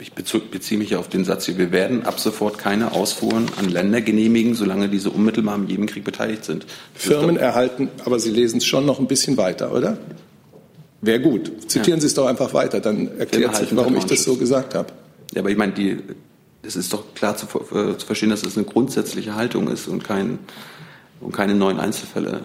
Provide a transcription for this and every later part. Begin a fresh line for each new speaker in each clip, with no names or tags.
Ich beziehe mich auf den Satz hier, wir werden ab sofort keine Ausfuhren an Länder genehmigen, solange diese unmittelbar am Jemenkrieg beteiligt sind.
Firmen erhalten, aber Sie lesen es schon noch ein bisschen weiter, oder? Wäre gut. Zitieren ja. Sie es doch einfach weiter, dann erklärt sich, warum ich das so gesagt habe.
Ja, aber ich meine, die, es ist doch klar zu, äh, zu verstehen, dass es eine grundsätzliche Haltung ist und, kein, und keine neuen Einzelfälle.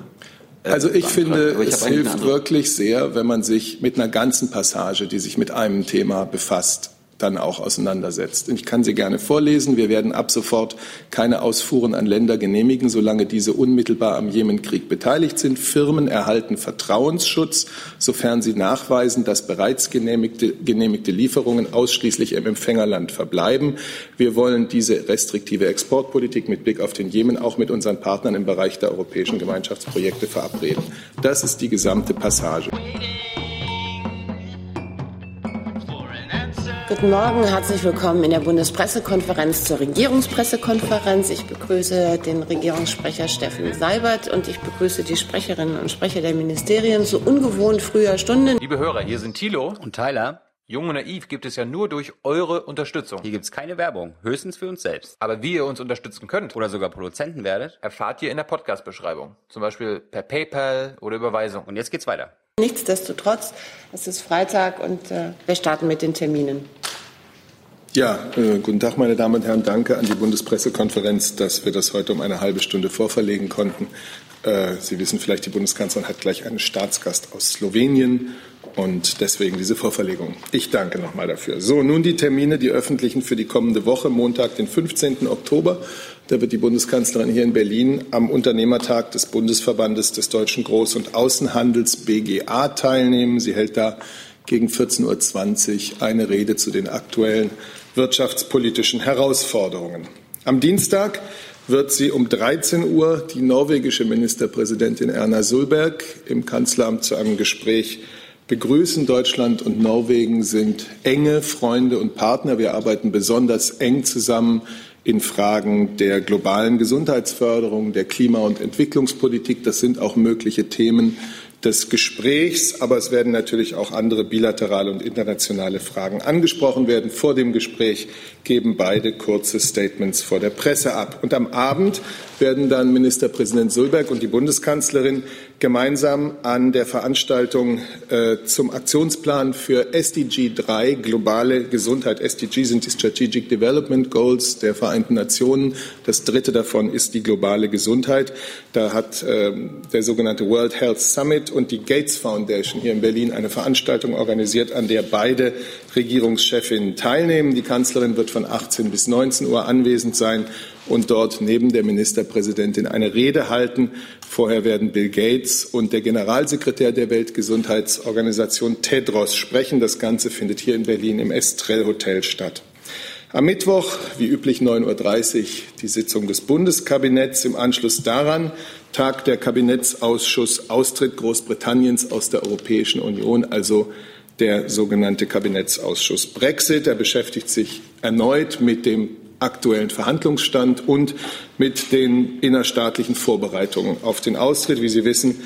Äh, also ich finde, ich es hilft wirklich sehr, wenn man sich mit einer ganzen Passage, die sich mit einem Thema befasst, dann auch auseinandersetzt. Ich kann sie gerne vorlesen. Wir werden ab sofort keine Ausfuhren an Länder genehmigen, solange diese unmittelbar am Jemenkrieg beteiligt sind. Firmen erhalten Vertrauensschutz, sofern sie nachweisen, dass bereits genehmigte, genehmigte Lieferungen ausschließlich im Empfängerland verbleiben. Wir wollen diese restriktive Exportpolitik mit Blick auf den Jemen auch mit unseren Partnern im Bereich der europäischen Gemeinschaftsprojekte verabreden. Das ist die gesamte Passage.
Guten Morgen, herzlich willkommen in der Bundespressekonferenz zur Regierungspressekonferenz. Ich begrüße den Regierungssprecher Steffen Seibert und ich begrüße die Sprecherinnen und Sprecher der Ministerien zu ungewohnt früher Stunde.
Liebe Hörer, hier sind Thilo und Tyler. Jung und Naiv gibt es ja nur durch eure Unterstützung.
Hier gibt es keine Werbung, höchstens für uns selbst.
Aber wie ihr uns unterstützen könnt
oder sogar Produzenten werdet,
erfahrt ihr in der Podcast-Beschreibung. Zum Beispiel per PayPal oder Überweisung.
Und jetzt geht's weiter.
Nichtsdestotrotz, es ist Freitag und äh, wir starten mit den Terminen.
Ja, äh, guten Tag, meine Damen und Herren. Danke an die Bundespressekonferenz, dass wir das heute um eine halbe Stunde vorverlegen konnten. Äh, Sie wissen vielleicht, die Bundeskanzlerin hat gleich einen Staatsgast aus Slowenien und deswegen diese Vorverlegung. Ich danke nochmal dafür. So, nun die Termine, die öffentlichen für die kommende Woche, Montag, den 15. Oktober. Da wird die Bundeskanzlerin hier in Berlin am Unternehmertag des Bundesverbandes des deutschen Groß- und Außenhandels BGA teilnehmen. Sie hält da gegen 14.20 Uhr eine Rede zu den aktuellen wirtschaftspolitischen Herausforderungen. Am Dienstag wird sie um 13 Uhr die norwegische Ministerpräsidentin Erna Solberg im Kanzleramt zu einem Gespräch begrüßen. Deutschland und Norwegen sind enge Freunde und Partner. Wir arbeiten besonders eng zusammen in Fragen der globalen Gesundheitsförderung, der Klima- und Entwicklungspolitik. Das sind auch mögliche Themen des Gesprächs, aber es werden natürlich auch andere bilaterale und internationale Fragen angesprochen werden. Vor dem Gespräch geben beide kurze Statements vor der Presse ab. Und am Abend werden dann Ministerpräsident Sulberg und die Bundeskanzlerin gemeinsam an der Veranstaltung äh, zum Aktionsplan für SDG 3, globale Gesundheit. SDG sind die Strategic Development Goals der Vereinten Nationen. Das dritte davon ist die globale Gesundheit. Da hat äh, der sogenannte World Health Summit und die Gates Foundation hier in Berlin eine Veranstaltung organisiert, an der beide Regierungschefinnen teilnehmen. Die Kanzlerin wird von 18 bis 19 Uhr anwesend sein und dort neben der Ministerpräsidentin eine Rede halten. Vorher werden Bill Gates und der Generalsekretär der Weltgesundheitsorganisation Tedros sprechen. Das Ganze findet hier in Berlin im Estrell Hotel statt. Am Mittwoch, wie üblich 9.30 Uhr, die Sitzung des Bundeskabinetts. Im Anschluss daran tagt der Kabinettsausschuss Austritt Großbritanniens aus der Europäischen Union, also der sogenannte Kabinettsausschuss Brexit. Er beschäftigt sich erneut mit dem aktuellen Verhandlungsstand und mit den innerstaatlichen Vorbereitungen auf den Austritt. Wie Sie wissen,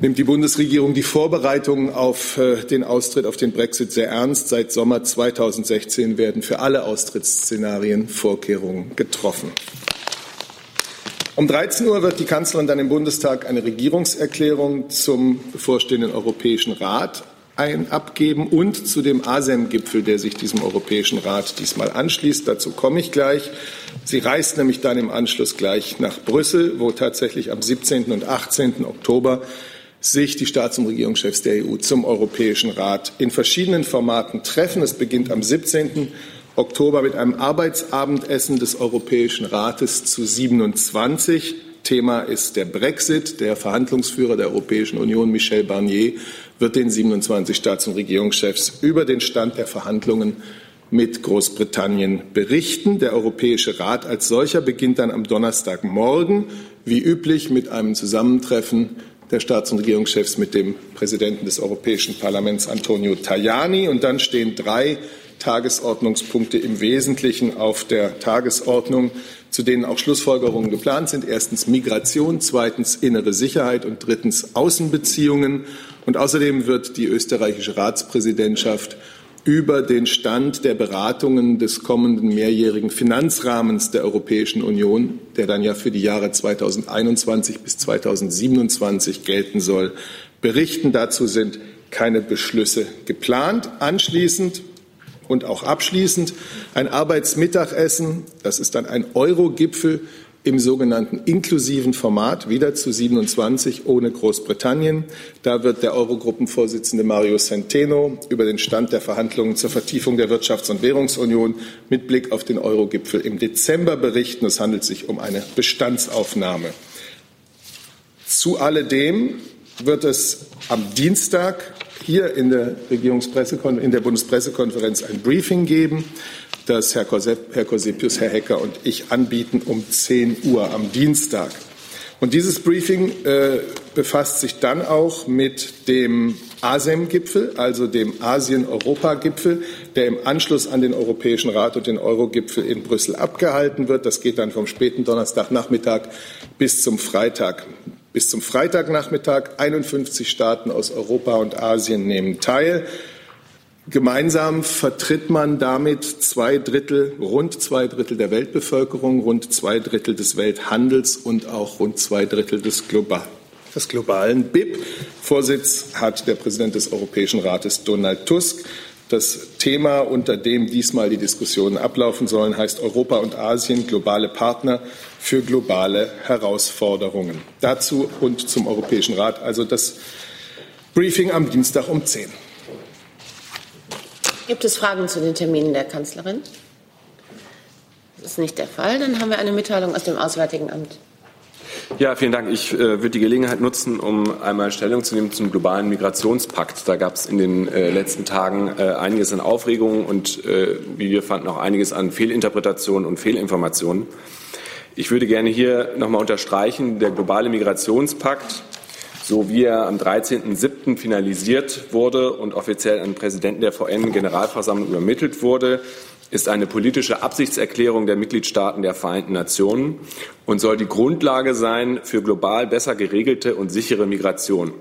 nimmt die Bundesregierung die Vorbereitungen auf äh, den Austritt, auf den Brexit sehr ernst. Seit Sommer 2016 werden für alle Austrittsszenarien Vorkehrungen getroffen. Um 13 Uhr wird die Kanzlerin dann im Bundestag eine Regierungserklärung zum bevorstehenden Europäischen Rat ein abgeben und zu dem ASEM-Gipfel, der sich diesem Europäischen Rat diesmal anschließt. Dazu komme ich gleich. Sie reist nämlich dann im Anschluss gleich nach Brüssel, wo tatsächlich am 17. und 18. Oktober sich die Staats- und Regierungschefs der EU zum Europäischen Rat in verschiedenen Formaten treffen. Es beginnt am 17. Oktober mit einem Arbeitsabendessen des Europäischen Rates zu 27. Thema ist der Brexit. Der Verhandlungsführer der Europäischen Union, Michel Barnier, wird den 27 Staats- und Regierungschefs über den Stand der Verhandlungen mit Großbritannien berichten. Der Europäische Rat als solcher beginnt dann am Donnerstagmorgen, wie üblich, mit einem Zusammentreffen der Staats- und Regierungschefs mit dem Präsidenten des Europäischen Parlaments, Antonio Tajani. Und dann stehen drei Tagesordnungspunkte im Wesentlichen auf der Tagesordnung, zu denen auch Schlussfolgerungen geplant sind. Erstens Migration, zweitens innere Sicherheit und drittens Außenbeziehungen. Und außerdem wird die österreichische Ratspräsidentschaft über den Stand der Beratungen des kommenden mehrjährigen Finanzrahmens der Europäischen Union, der dann ja für die Jahre 2021 bis 2027 gelten soll, berichten. Dazu sind keine Beschlüsse geplant. Anschließend und auch abschließend ein Arbeitsmittagessen. Das ist dann ein Euro-Gipfel im sogenannten inklusiven Format, wieder zu 27 ohne Großbritannien. Da wird der Eurogruppenvorsitzende Mario Centeno über den Stand der Verhandlungen zur Vertiefung der Wirtschafts- und Währungsunion mit Blick auf den Eurogipfel im Dezember berichten. Es handelt sich um eine Bestandsaufnahme. Zu alledem wird es am Dienstag hier in der, Regierungspressekon in der Bundespressekonferenz ein Briefing geben, das Herr, Kosepius, Herr Hecker und ich anbieten um 10 Uhr am Dienstag. Und dieses Briefing äh, befasst sich dann auch mit dem ASEM-Gipfel, also dem Asien-Europa-Gipfel, der im Anschluss an den Europäischen Rat und den Euro-Gipfel in Brüssel abgehalten wird. Das geht dann vom späten Donnerstagnachmittag bis zum Freitag bis zum Freitagnachmittag 51 Staaten aus Europa und Asien nehmen teil. Gemeinsam vertritt man damit zwei Drittel, rund zwei Drittel der Weltbevölkerung, rund zwei Drittel des Welthandels und auch rund zwei Drittel des, Global, des globalen BIP. Vorsitz hat der Präsident des Europäischen Rates Donald Tusk. Das Thema, unter dem diesmal die Diskussionen ablaufen sollen, heißt Europa und Asien, globale Partner für globale Herausforderungen. Dazu und zum Europäischen Rat also das Briefing am Dienstag um 10.
Gibt es Fragen zu den Terminen der Kanzlerin? Das ist nicht der Fall. Dann haben wir eine Mitteilung aus dem Auswärtigen Amt.
Ja, vielen Dank. Ich äh, würde die Gelegenheit nutzen, um einmal Stellung zu nehmen zum globalen Migrationspakt. Da gab es in den äh, letzten Tagen äh, einiges an Aufregung und, äh, wie wir fanden, auch einiges an Fehlinterpretationen und Fehlinformationen. Ich würde gerne hier noch nochmal unterstreichen, der globale Migrationspakt, so wie er am 13.07. finalisiert wurde und offiziell an den Präsidenten der VN-Generalversammlung übermittelt wurde, ist eine politische Absichtserklärung der Mitgliedstaaten der Vereinten Nationen und soll die Grundlage sein für global besser geregelte und sichere Migration.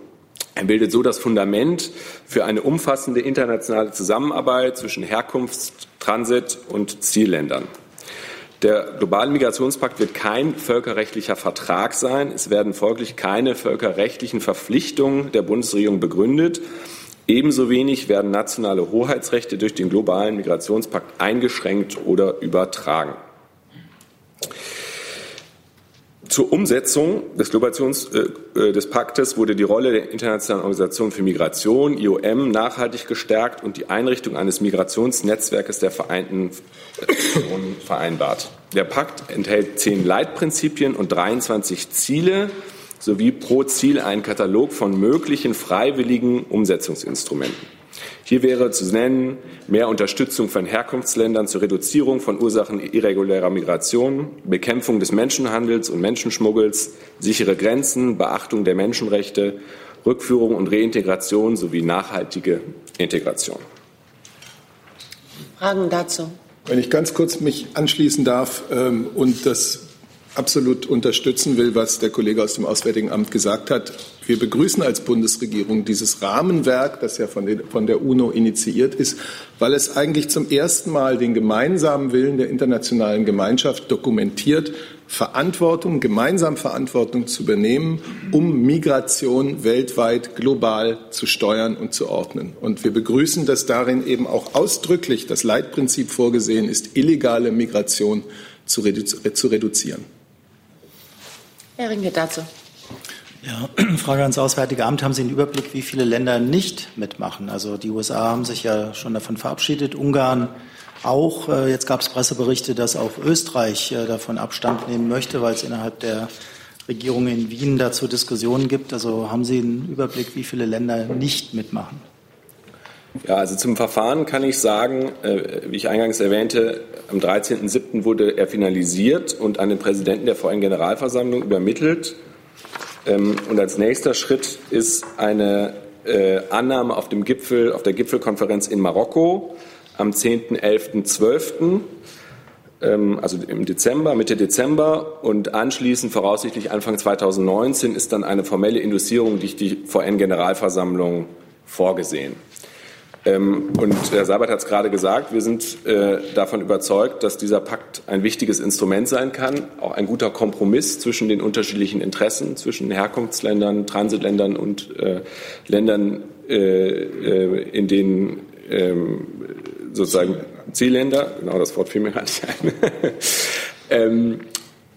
Er bildet so das Fundament für eine umfassende internationale Zusammenarbeit zwischen Herkunfts-, Transit- und Zielländern. Der globale Migrationspakt wird kein völkerrechtlicher Vertrag sein. Es werden folglich keine völkerrechtlichen Verpflichtungen der Bundesregierung begründet. Ebenso wenig werden nationale Hoheitsrechte durch den globalen Migrationspakt eingeschränkt oder übertragen. Zur Umsetzung des, Globalisations, äh, äh, des Paktes wurde die Rolle der Internationalen Organisation für Migration, IOM, nachhaltig gestärkt und die Einrichtung eines Migrationsnetzwerkes der Vereinten Nationen vereinbart. Der Pakt enthält zehn Leitprinzipien und 23 Ziele sowie pro Ziel einen Katalog von möglichen freiwilligen Umsetzungsinstrumenten. Hier wäre zu nennen mehr Unterstützung von Herkunftsländern zur Reduzierung von Ursachen irregulärer Migration, Bekämpfung des Menschenhandels und Menschenschmuggels, sichere Grenzen, Beachtung der Menschenrechte, Rückführung und Reintegration sowie nachhaltige Integration.
Fragen dazu?
Wenn ich ganz kurz mich anschließen darf ähm, und das absolut unterstützen will, was der Kollege aus dem Auswärtigen Amt gesagt hat. Wir begrüßen als Bundesregierung dieses Rahmenwerk, das ja von, den, von, der UNO initiiert ist, weil es eigentlich zum ersten Mal den gemeinsamen Willen der internationalen Gemeinschaft dokumentiert, Verantwortung, gemeinsam Verantwortung zu übernehmen, um Migration weltweit global zu steuern und zu ordnen. Und wir begrüßen, dass darin eben auch ausdrücklich das Leitprinzip vorgesehen ist, illegale Migration zu, redu zu reduzieren.
Herr Ringe dazu.
Ja, Frage ans Auswärtige Amt. Haben Sie einen Überblick, wie viele Länder nicht mitmachen? Also die USA haben sich ja schon davon verabschiedet, Ungarn auch. Äh, jetzt gab es Presseberichte, dass auch Österreich äh, davon Abstand nehmen möchte, weil es innerhalb der Regierung in Wien dazu Diskussionen gibt. Also haben Sie einen Überblick, wie viele Länder nicht mitmachen?
Ja, also zum Verfahren kann ich sagen, äh, wie ich eingangs erwähnte, am 13.07. wurde er finalisiert und an den Präsidenten der VN-Generalversammlung übermittelt. Ähm, und als nächster Schritt ist eine äh, Annahme auf dem Gipfel, auf der Gipfelkonferenz in Marokko am 10., 11., 12., also im Dezember, Mitte Dezember und anschließend voraussichtlich Anfang 2019 ist dann eine formelle Induzierung durch die VN-Generalversammlung vorgesehen. Ähm, und Herr Seibert hat es gerade gesagt, wir sind äh, davon überzeugt, dass dieser Pakt ein wichtiges Instrument sein kann, auch ein guter Kompromiss zwischen den unterschiedlichen Interessen, zwischen Herkunftsländern, Transitländern und äh, Ländern, äh, in denen ähm, sozusagen Zielländer, genau das Wort fiel mir gerade nicht ein, ähm,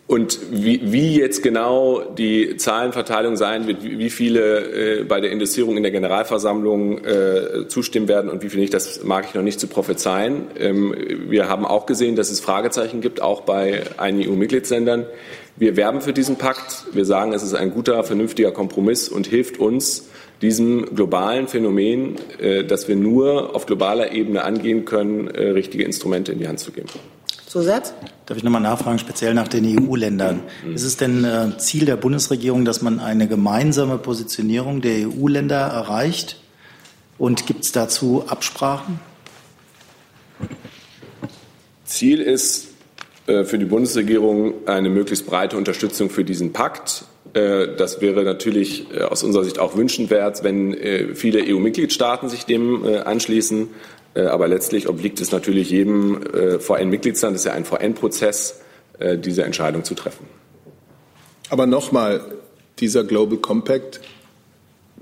und wie, wie jetzt genau die Zahlenverteilung sein wird, wie viele äh, bei der Indizierung in der Generalversammlung äh, zustimmen werden und wie viele nicht, das mag ich noch nicht zu prophezeien. Ähm, wir haben auch gesehen, dass es Fragezeichen gibt, auch bei einigen EU-Mitgliedsländern. Wir werben für diesen Pakt. Wir sagen, es ist ein guter, vernünftiger Kompromiss und hilft uns, diesem globalen Phänomen, äh, das wir nur auf globaler Ebene angehen können, äh, richtige Instrumente in die Hand zu geben.
Zusatz?
Darf ich nochmal nachfragen, speziell nach den EU-Ländern? Mhm. Ist es denn äh, Ziel der Bundesregierung, dass man eine gemeinsame Positionierung der EU-Länder erreicht? Und gibt es dazu Absprachen?
Ziel ist äh, für die Bundesregierung eine möglichst breite Unterstützung für diesen Pakt. Äh, das wäre natürlich äh, aus unserer Sicht auch wünschenswert, wenn äh, viele EU-Mitgliedstaaten sich dem anschließen. Äh, aber letztlich obliegt es natürlich jedem äh, VN-Mitgliedsland, das ist ja ein VN-Prozess, äh, diese Entscheidung zu treffen.
Aber nochmal, dieser Global Compact,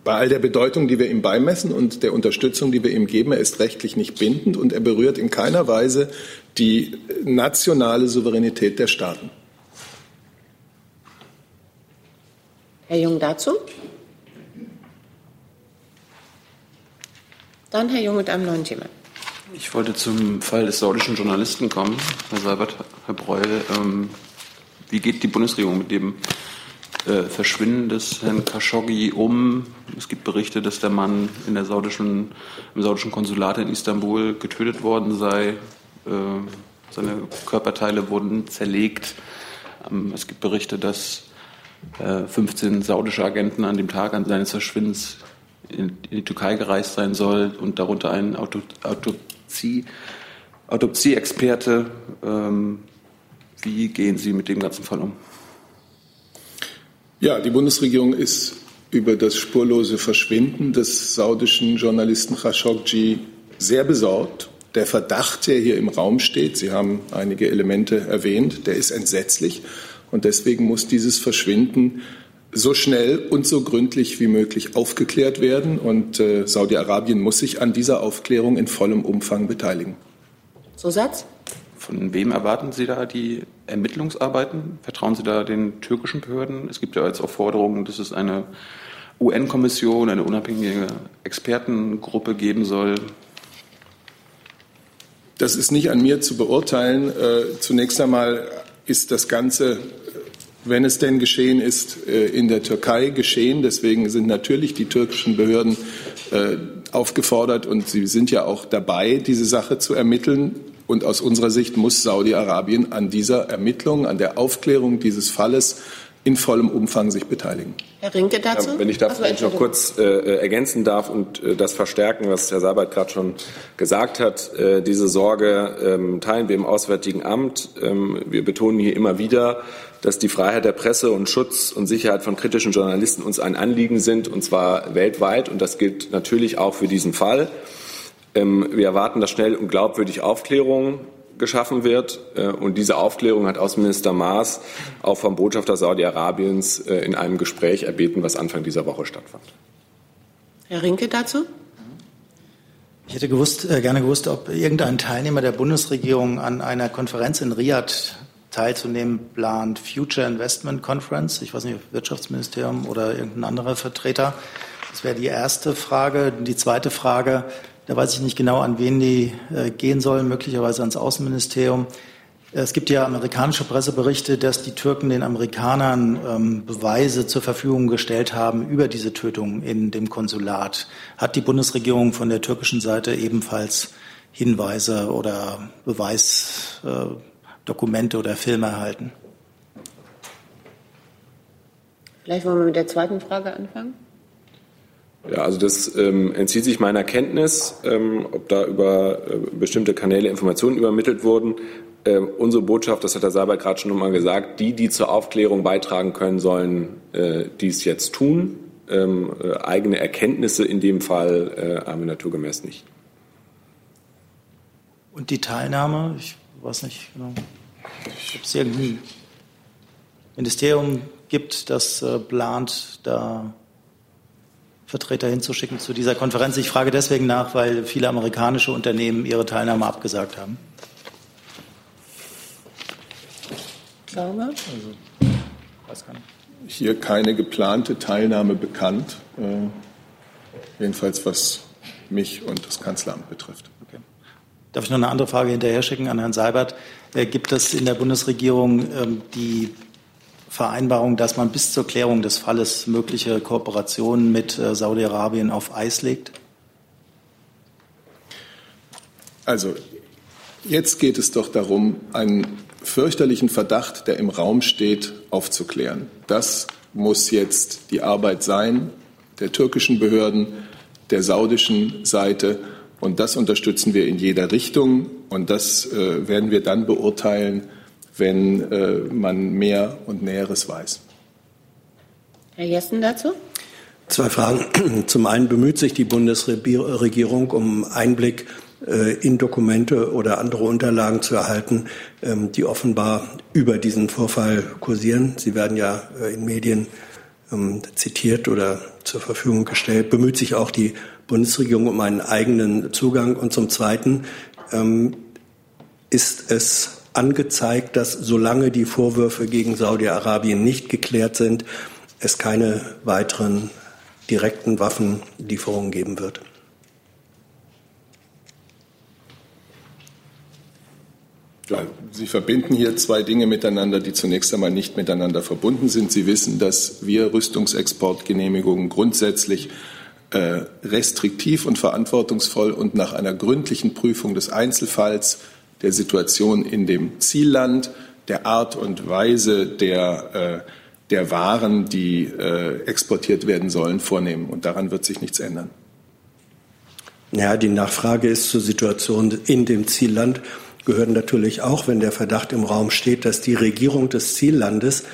bei all der Bedeutung, die wir ihm beimessen und der Unterstützung, die wir ihm geben, er ist rechtlich nicht bindend und er berührt in keiner Weise die nationale Souveränität der Staaten.
Herr Jung dazu? Dann Herr Jung mit einem neuen Thema.
Ich wollte zum Fall des saudischen Journalisten kommen, Herr Seibert, Herr Breul. Ähm, wie geht die Bundesregierung mit dem äh, Verschwinden des Herrn Khashoggi um? Es gibt Berichte, dass der Mann in der saudischen, im saudischen Konsulat in Istanbul getötet worden sei. Äh, seine Körperteile wurden zerlegt. Ähm, es gibt Berichte, dass äh, 15 saudische Agenten an dem Tag seines Verschwindens in die Türkei gereist sein soll und darunter ein Auto, Auto, Autopsie, Autopsieexperte. Ähm, wie gehen Sie mit dem ganzen Fall um?
Ja, die Bundesregierung ist über das spurlose Verschwinden des saudischen Journalisten Khashoggi sehr besorgt. Der Verdacht, der hier im Raum steht, Sie haben einige Elemente erwähnt, der ist entsetzlich. Und deswegen muss dieses Verschwinden so schnell und so gründlich wie möglich aufgeklärt werden. Und äh, Saudi-Arabien muss sich an dieser Aufklärung in vollem Umfang beteiligen.
Zusatz?
Von wem erwarten Sie da die Ermittlungsarbeiten? Vertrauen Sie da den türkischen Behörden? Es gibt ja jetzt auch Forderungen, dass es eine UN-Kommission, eine unabhängige Expertengruppe geben soll.
Das ist nicht an mir zu beurteilen. Äh, zunächst einmal ist das Ganze wenn es denn geschehen ist, äh, in der Türkei geschehen. Deswegen sind natürlich die türkischen Behörden äh, aufgefordert und sie sind ja auch dabei, diese Sache zu ermitteln. Und aus unserer Sicht muss Saudi-Arabien an dieser Ermittlung, an der Aufklärung dieses Falles in vollem Umfang sich beteiligen.
Herr Rinke dazu?
Ja, wenn ich da vielleicht noch kurz äh, äh, ergänzen darf und äh, das verstärken, was Herr Sabat gerade schon gesagt hat, äh, diese Sorge ähm, teilen wir im Auswärtigen Amt. Ähm, wir betonen hier immer wieder, dass die Freiheit der Presse und Schutz und Sicherheit von kritischen Journalisten uns ein Anliegen sind, und zwar weltweit. Und das gilt natürlich auch für diesen Fall. Ähm, wir erwarten, dass schnell und glaubwürdig Aufklärung geschaffen wird. Äh, und diese Aufklärung hat Außenminister Maas auch vom Botschafter Saudi-Arabiens äh, in einem Gespräch erbeten, was Anfang dieser Woche stattfand.
Herr Rinke dazu?
Ich hätte gewusst, äh, gerne gewusst, ob irgendein Teilnehmer der Bundesregierung an einer Konferenz in Riyadh teilzunehmen plant, Future Investment Conference. Ich weiß nicht, Wirtschaftsministerium oder irgendein anderer Vertreter. Das wäre die erste Frage. Die zweite Frage, da weiß ich nicht genau, an wen die äh, gehen sollen, möglicherweise ans Außenministerium. Es gibt ja amerikanische Presseberichte, dass die Türken den Amerikanern ähm, Beweise zur Verfügung gestellt haben über diese Tötung in dem Konsulat. Hat die Bundesregierung von der türkischen Seite ebenfalls Hinweise oder Beweisdokumente äh, oder Filme erhalten?
Vielleicht wollen wir mit der zweiten Frage anfangen.
Ja, also das ähm, entzieht sich meiner Kenntnis, ähm, ob da über äh, bestimmte Kanäle Informationen übermittelt wurden. Äh, unsere Botschaft, das hat Herr Saber gerade schon nochmal gesagt, die, die zur Aufklärung beitragen können, sollen äh, dies jetzt tun. Ähm, äh, eigene Erkenntnisse in dem Fall äh, haben wir naturgemäß nicht.
Und die Teilnahme, ich weiß nicht genau, ob es irgendein Ministerium gibt, das äh, plant, da Vertreter hinzuschicken zu dieser Konferenz. Ich frage deswegen nach, weil viele amerikanische Unternehmen ihre Teilnahme abgesagt haben.
Glaube.
Also, weiß gar nicht. Hier keine geplante Teilnahme bekannt, äh, jedenfalls was mich und das Kanzleramt betrifft. Okay.
Darf ich noch eine andere Frage hinterher schicken an Herrn Seibert? Äh, gibt es in der Bundesregierung ähm, die Vereinbarung, dass man bis zur Klärung des Falles mögliche Kooperationen mit äh, Saudi-Arabien auf Eis legt?
Also jetzt geht es doch darum, einen fürchterlichen Verdacht, der im Raum steht, aufzuklären. Das muss jetzt die Arbeit sein der türkischen Behörden, der saudischen Seite. Und das unterstützen wir in jeder Richtung. Und das äh, werden wir dann beurteilen, wenn äh, man mehr und Näheres weiß.
Herr Jessen dazu?
Zwei Fragen. Zum einen bemüht sich die Bundesregierung um Einblick äh, in Dokumente oder andere Unterlagen zu erhalten, ähm, die offenbar über diesen Vorfall kursieren. Sie werden ja äh, in Medien ähm, zitiert oder zur Verfügung gestellt. Bemüht sich auch die Bundesregierung um einen eigenen Zugang. Und zum Zweiten ähm, ist es angezeigt, dass solange die Vorwürfe gegen Saudi-Arabien nicht geklärt sind, es keine weiteren direkten Waffenlieferungen geben wird.
Ja, Sie verbinden hier zwei Dinge miteinander, die zunächst einmal nicht miteinander verbunden sind. Sie wissen, dass wir Rüstungsexportgenehmigungen grundsätzlich restriktiv und verantwortungsvoll und nach einer gründlichen Prüfung des Einzelfalls der Situation in dem Zielland, der Art und Weise der, äh, der Waren, die äh, exportiert werden sollen, vornehmen. Und daran wird sich nichts ändern.
Ja, die Nachfrage ist zur Situation in dem Zielland gehört natürlich auch, wenn der Verdacht im Raum steht, dass die Regierung des Ziellandes äh,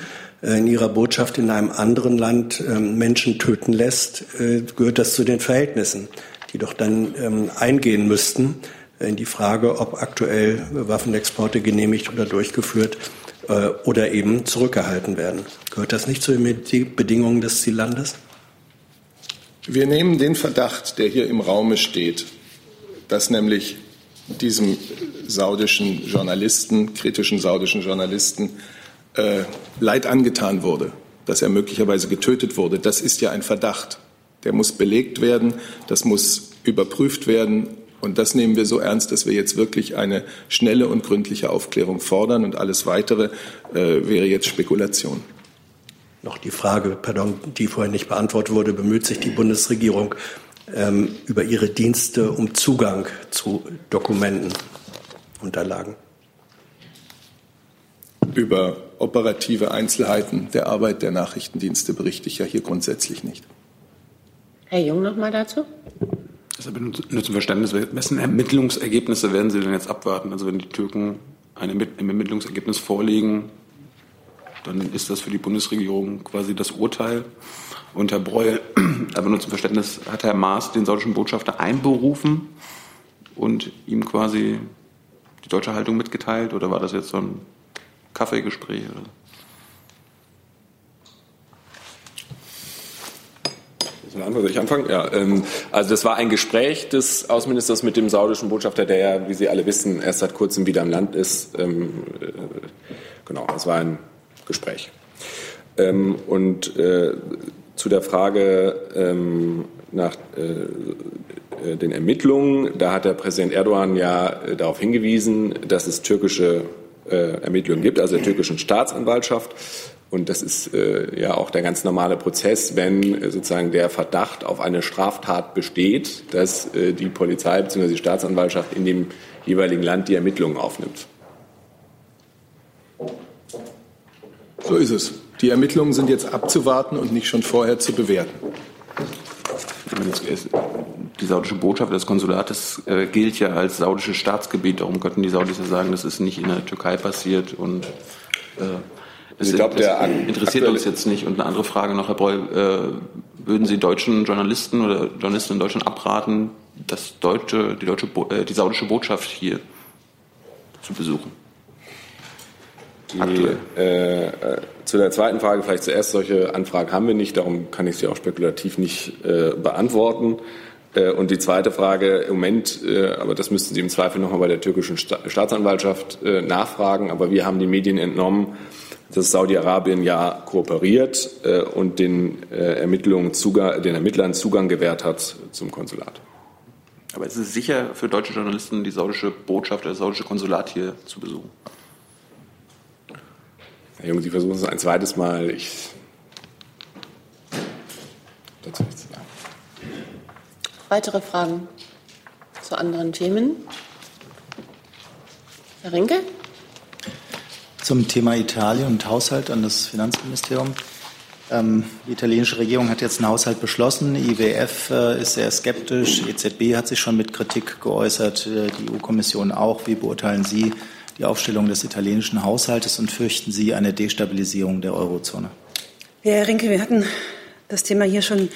in ihrer Botschaft in einem anderen Land ähm, Menschen töten lässt, äh, gehört das zu den Verhältnissen, die doch dann ähm, eingehen müssten in die Frage, ob aktuell Waffenexporte genehmigt oder durchgeführt äh, oder eben zurückgehalten werden. Gehört das nicht zu den Bedingungen des Ziellandes?
Wir nehmen den Verdacht, der hier im Raume steht, dass nämlich diesem saudischen Journalisten, kritischen saudischen Journalisten, äh, Leid angetan wurde, dass er möglicherweise getötet wurde. Das ist ja ein Verdacht. Der muss belegt werden, das muss überprüft werden und das nehmen wir so ernst, dass wir jetzt wirklich eine schnelle und gründliche Aufklärung fordern. Und alles Weitere äh, wäre jetzt Spekulation.
Noch die Frage, pardon, die vorhin nicht beantwortet wurde, bemüht sich die Bundesregierung ähm, über ihre Dienste um Zugang zu Dokumenten, Unterlagen?
Über operative Einzelheiten der Arbeit der Nachrichtendienste berichte ich ja hier grundsätzlich nicht.
Herr Jung noch mal dazu.
Deshalb nur zum Verständnis, wessen Ermittlungsergebnisse werden Sie denn jetzt abwarten? Also wenn die Türken ein Ermittlungsergebnis vorlegen, dann ist das für die Bundesregierung quasi das Urteil. Und Herr Breuer, aber nur zum Verständnis, hat Herr Maas den saudischen Botschafter einberufen und ihm quasi die deutsche Haltung mitgeteilt? Oder war das jetzt so ein Kaffeegespräch? Oder?
Soll ich anfangen? Ja, ähm, also das war ein Gespräch des Außenministers mit dem saudischen Botschafter, der ja, wie Sie alle wissen, erst seit kurzem wieder im Land ist. Ähm, äh, genau, es war ein Gespräch. Ähm, und äh, zu der Frage ähm, nach äh, äh den Ermittlungen, da hat der Präsident Erdogan ja äh, darauf hingewiesen, dass es türkische Ermittlungen gibt, also der türkischen Staatsanwaltschaft. Und das ist äh, ja auch der ganz normale Prozess, wenn äh, sozusagen der Verdacht auf eine Straftat besteht, dass äh, die Polizei bzw. die Staatsanwaltschaft in dem jeweiligen Land die Ermittlungen aufnimmt.
So ist es. Die Ermittlungen sind jetzt abzuwarten und nicht schon vorher zu bewerten.
Die saudische Botschaft, das Konsulat, das äh, gilt ja als saudisches Staatsgebiet. Darum könnten die Saudis ja sagen, das ist nicht in der Türkei passiert und äh, das, ich glaub, das interessiert uns jetzt nicht. Und eine andere Frage noch, Herr Breul, äh, würden Sie deutschen Journalisten oder Journalisten in Deutschland abraten, dass deutsche, die, deutsche, äh, die saudische Botschaft hier zu besuchen?
Die, äh, äh, zu der zweiten Frage vielleicht zuerst, solche Anfragen haben wir nicht, darum kann ich sie auch spekulativ nicht äh, beantworten. Äh, und die zweite Frage im Moment, äh, aber das müssten Sie im Zweifel nochmal bei der türkischen Sta Staatsanwaltschaft äh, nachfragen, aber wir haben die Medien entnommen, dass Saudi-Arabien ja kooperiert und den, Ermittlungen Zugang, den Ermittlern Zugang gewährt hat zum Konsulat.
Aber ist es sicher für deutsche Journalisten, die saudische Botschaft, das saudische Konsulat hier zu besuchen?
Herr Jung, Sie versuchen es ein zweites Mal. Ich
dazu nichts sagen. Weitere Fragen zu anderen Themen? Herr Rinke?
Zum Thema Italien und Haushalt an das Finanzministerium. Ähm, die italienische Regierung hat jetzt einen Haushalt beschlossen. IWF äh, ist sehr skeptisch. EZB hat sich schon mit Kritik geäußert. Äh, die EU-Kommission auch. Wie beurteilen Sie die Aufstellung des italienischen Haushaltes und fürchten Sie eine Destabilisierung der Eurozone?
Herr Rinke, wir hatten das Thema hier schon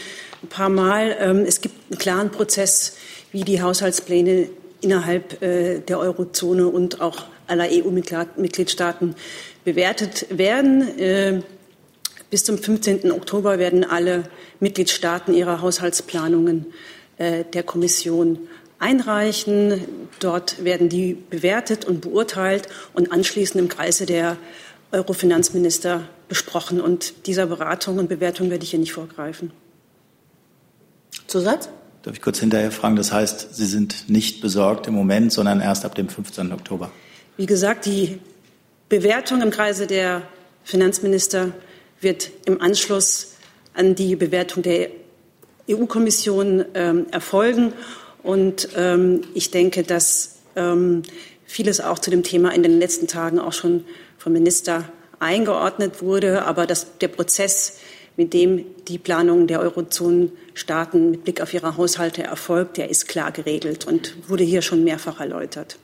ein paar Mal. Ähm, es gibt einen klaren Prozess, wie die Haushaltspläne innerhalb äh, der Eurozone und auch aller EU-Mitgliedstaaten bewertet werden. Äh, bis zum 15. Oktober werden alle Mitgliedstaaten ihre Haushaltsplanungen äh, der Kommission einreichen. Dort werden die bewertet und beurteilt und anschließend im Kreise der Euro-Finanzminister besprochen. Und dieser Beratung und Bewertung werde ich hier nicht vorgreifen.
Zusatz?
Darf ich kurz hinterher fragen? Das heißt, Sie sind nicht besorgt im Moment, sondern erst ab dem 15. Oktober.
Wie gesagt, die Bewertung im Kreise der Finanzminister wird im Anschluss an die Bewertung der EU-Kommission ähm, erfolgen. Und ähm, ich denke, dass ähm, vieles auch zu dem Thema in den letzten Tagen auch schon vom Minister eingeordnet wurde. Aber dass der Prozess mit dem die Planung der Eurozonenstaaten mit Blick auf ihre Haushalte erfolgt, der ist klar geregelt und wurde hier schon mehrfach erläutert.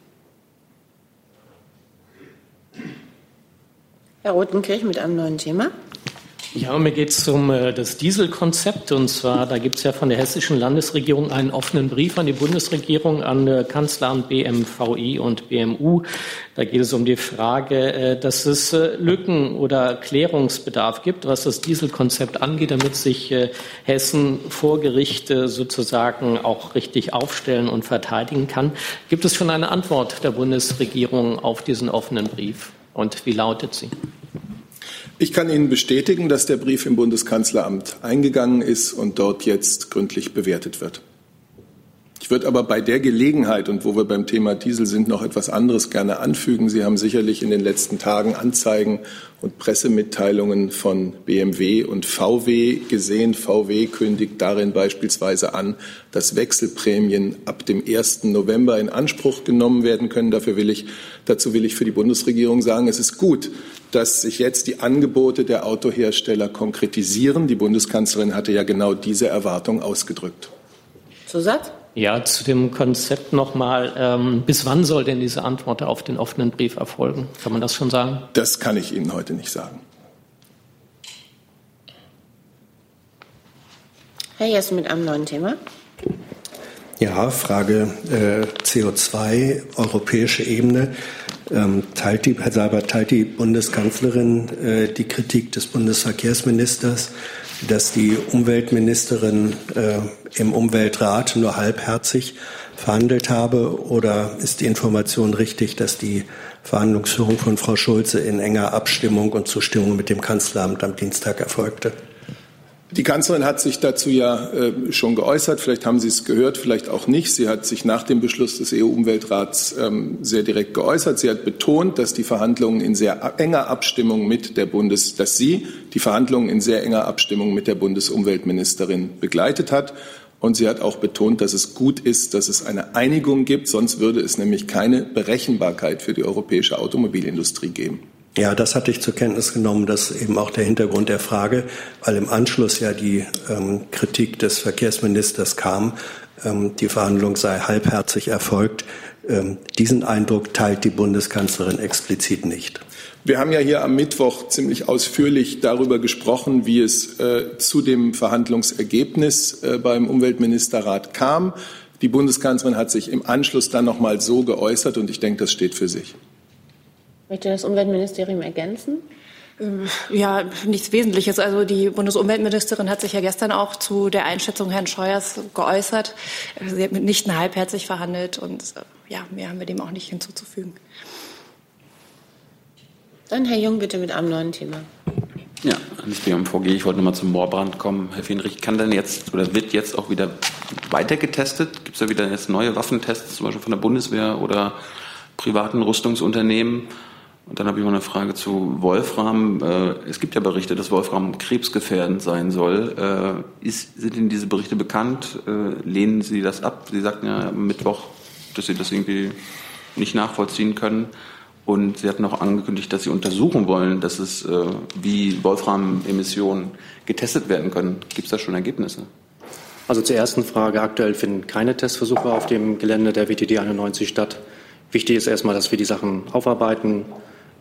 Herr Rotenkirch mit einem neuen Thema.
Ja, mir geht es um äh, das Dieselkonzept. Und zwar, da gibt es ja von der hessischen Landesregierung einen offenen Brief an die Bundesregierung, an äh, Kanzleramt BMVI und BMU. Da geht es um die Frage, äh, dass es äh, Lücken oder Klärungsbedarf gibt, was das Dieselkonzept angeht, damit sich äh, Hessen vor Gericht äh, sozusagen auch richtig aufstellen und verteidigen kann. Gibt es schon eine Antwort der Bundesregierung auf diesen offenen Brief? Und wie lautet sie?
Ich kann Ihnen bestätigen, dass der Brief im Bundeskanzleramt eingegangen ist und dort jetzt gründlich bewertet wird. Ich würde aber bei der Gelegenheit und wo wir beim Thema Diesel sind, noch etwas anderes gerne anfügen. Sie haben sicherlich in den letzten Tagen Anzeigen und Pressemitteilungen von BMW und VW gesehen. VW kündigt darin beispielsweise an, dass Wechselprämien ab dem 1. November in Anspruch genommen werden können. Dafür will ich, dazu will ich für die Bundesregierung sagen, es ist gut, dass sich jetzt die Angebote der Autohersteller konkretisieren. Die Bundeskanzlerin hatte ja genau diese Erwartung ausgedrückt.
Zusatz?
Ja, zu dem Konzept nochmal. Ähm, bis wann soll denn diese Antwort auf den offenen Brief erfolgen? Kann man das schon sagen?
Das kann ich Ihnen heute nicht sagen.
Herr Jessen mit einem neuen Thema.
Ja, Frage äh, CO2, europäische Ebene. Ähm, teilt die, Herr Seibert, teilt die Bundeskanzlerin äh, die Kritik des Bundesverkehrsministers, dass die Umweltministerin äh, im Umweltrat nur halbherzig verhandelt habe? Oder ist die Information richtig, dass die Verhandlungsführung von Frau Schulze in enger Abstimmung und Zustimmung mit dem Kanzleramt am Dienstag erfolgte?
Die Kanzlerin hat sich dazu ja äh, schon geäußert. Vielleicht haben Sie es gehört, vielleicht auch nicht. Sie hat sich nach dem Beschluss des EU-Umweltrats ähm, sehr direkt geäußert. Sie hat betont, dass die Verhandlungen in sehr enger Abstimmung mit der Bundes, dass sie die Verhandlungen in sehr enger Abstimmung mit der Bundesumweltministerin begleitet hat. Und sie hat auch betont, dass es gut ist, dass es eine Einigung gibt. Sonst würde es nämlich keine Berechenbarkeit für die europäische Automobilindustrie geben.
Ja, das hatte ich zur Kenntnis genommen. Das ist eben auch der Hintergrund der Frage, weil im Anschluss ja die ähm, Kritik des Verkehrsministers kam, ähm, die Verhandlung sei halbherzig erfolgt. Ähm, diesen Eindruck teilt die Bundeskanzlerin explizit nicht.
Wir haben ja hier am Mittwoch ziemlich ausführlich darüber gesprochen, wie es äh, zu dem Verhandlungsergebnis äh, beim Umweltministerrat kam. Die Bundeskanzlerin hat sich im Anschluss dann noch mal so geäußert und ich denke, das steht für sich.
Möchte das Umweltministerium ergänzen?
Äh, ja, nichts Wesentliches. Also die Bundesumweltministerin hat sich ja gestern auch zu der Einschätzung Herrn Scheuers geäußert. Sie hat mitnichten halbherzig verhandelt und äh, ja, mehr haben wir dem auch nicht hinzuzufügen.
Dann Herr Jung bitte mit einem neuen Thema.
Ja, ans BMVG. Ich wollte nochmal zum Moorbrand kommen. Herr Fenrich, kann denn jetzt oder wird jetzt auch wieder weiter getestet? Gibt es da wieder jetzt neue Waffentests, zum Beispiel von der Bundeswehr oder privaten Rüstungsunternehmen? Und dann habe ich noch eine Frage zu Wolfram. Äh, es gibt ja Berichte, dass Wolfram krebsgefährdend sein soll. Äh, sind Ihnen diese Berichte bekannt? Äh, lehnen Sie das ab? Sie sagten ja am Mittwoch, dass Sie das irgendwie nicht nachvollziehen können. Und Sie hatten auch angekündigt, dass Sie untersuchen wollen, dass es wie Wolfram-Emissionen getestet werden können. Gibt es da schon Ergebnisse?
Also zur ersten Frage. Aktuell finden keine Testversuche auf dem Gelände der WTD 91 statt. Wichtig ist erstmal, dass wir die Sachen aufarbeiten,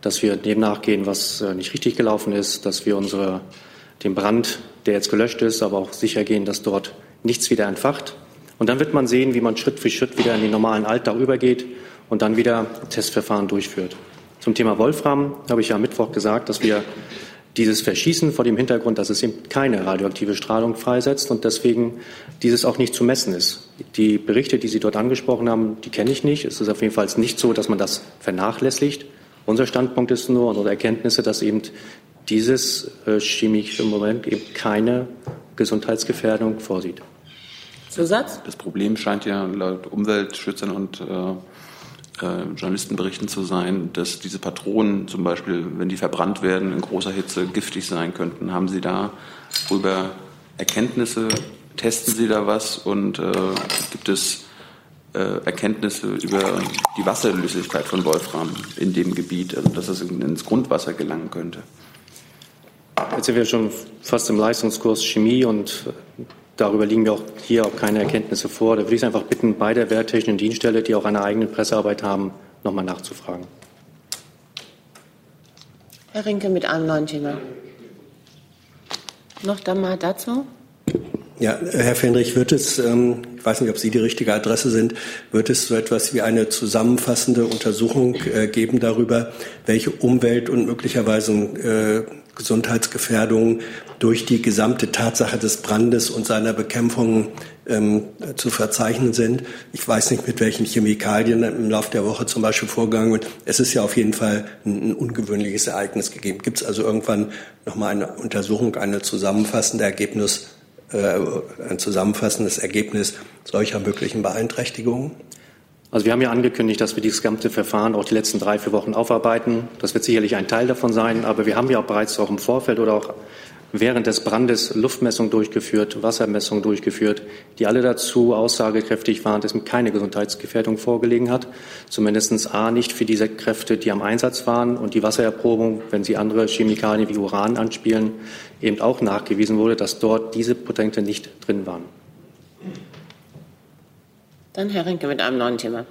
dass wir dem nachgehen, was äh, nicht richtig gelaufen ist, dass wir unsere, den Brand, der jetzt gelöscht ist, aber auch sicher gehen, dass dort nichts wieder entfacht. Und dann wird man sehen, wie man Schritt für Schritt wieder in den normalen Alltag übergeht und dann wieder Testverfahren durchführt. Zum Thema Wolfram habe ich ja am Mittwoch gesagt, dass wir dieses Verschießen vor dem Hintergrund, dass es eben keine radioaktive Strahlung freisetzt und deswegen dieses auch nicht zu messen ist. Die Berichte, die Sie dort angesprochen haben, die kenne ich nicht. Es ist auf jeden Fall nicht so, dass man das vernachlässigt. Unser Standpunkt ist nur, unsere Erkenntnisse, dass eben dieses äh, chemische Moment eben keine Gesundheitsgefährdung vorsieht.
Zusatz? Das Problem scheint ja laut Umweltschützern und äh, äh, Journalistenberichten zu sein, dass diese Patronen zum Beispiel, wenn die verbrannt werden, in großer Hitze giftig sein könnten. Haben Sie darüber Erkenntnisse? Testen Sie da was? Und äh, gibt es Erkenntnisse über die Wasserlöslichkeit von Wolfram in dem Gebiet, also dass es ins Grundwasser gelangen könnte.
Jetzt sind wir schon fast im Leistungskurs Chemie und äh, darüber liegen mir auch hier auch keine Erkenntnisse vor. Da würde ich Sie einfach bitten, bei der Wehrtechnischen Dienststelle, die auch eine eigene Pressearbeit haben, nochmal nachzufragen.
Herr Rinke mit einem neuen Thema. Noch dann mal dazu?
Ja, Herr Fendrich, wird es, ähm, ich weiß nicht, ob Sie die richtige Adresse sind, wird es so etwas wie eine zusammenfassende Untersuchung äh, geben darüber, welche Umwelt- und möglicherweise äh, Gesundheitsgefährdungen durch die gesamte Tatsache des Brandes und seiner Bekämpfung ähm, zu verzeichnen sind. Ich weiß nicht, mit welchen Chemikalien im Laufe der Woche zum Beispiel vorgegangen wird. Es ist ja auf jeden Fall ein, ungewöhnliches Ereignis gegeben. Gibt es also irgendwann nochmal eine Untersuchung, eine zusammenfassende Ergebnis ein zusammenfassendes Ergebnis solcher möglichen Beeinträchtigungen?
Also wir haben ja angekündigt, dass wir dieses gesamte Verfahren auch die letzten drei, vier Wochen aufarbeiten. Das wird sicherlich ein Teil davon sein, aber wir haben ja auch bereits auch im Vorfeld oder auch während des Brandes Luftmessungen durchgeführt, Wassermessungen durchgeführt, die alle dazu aussagekräftig waren, dass keine Gesundheitsgefährdung vorgelegen hat. Zumindest A nicht für diese Kräfte, die am Einsatz waren und die Wassererprobung, wenn sie andere Chemikalien wie Uran anspielen, eben auch nachgewiesen wurde, dass dort diese Potente nicht drin waren.
Dann Herr Rinke mit einem neuen Thema.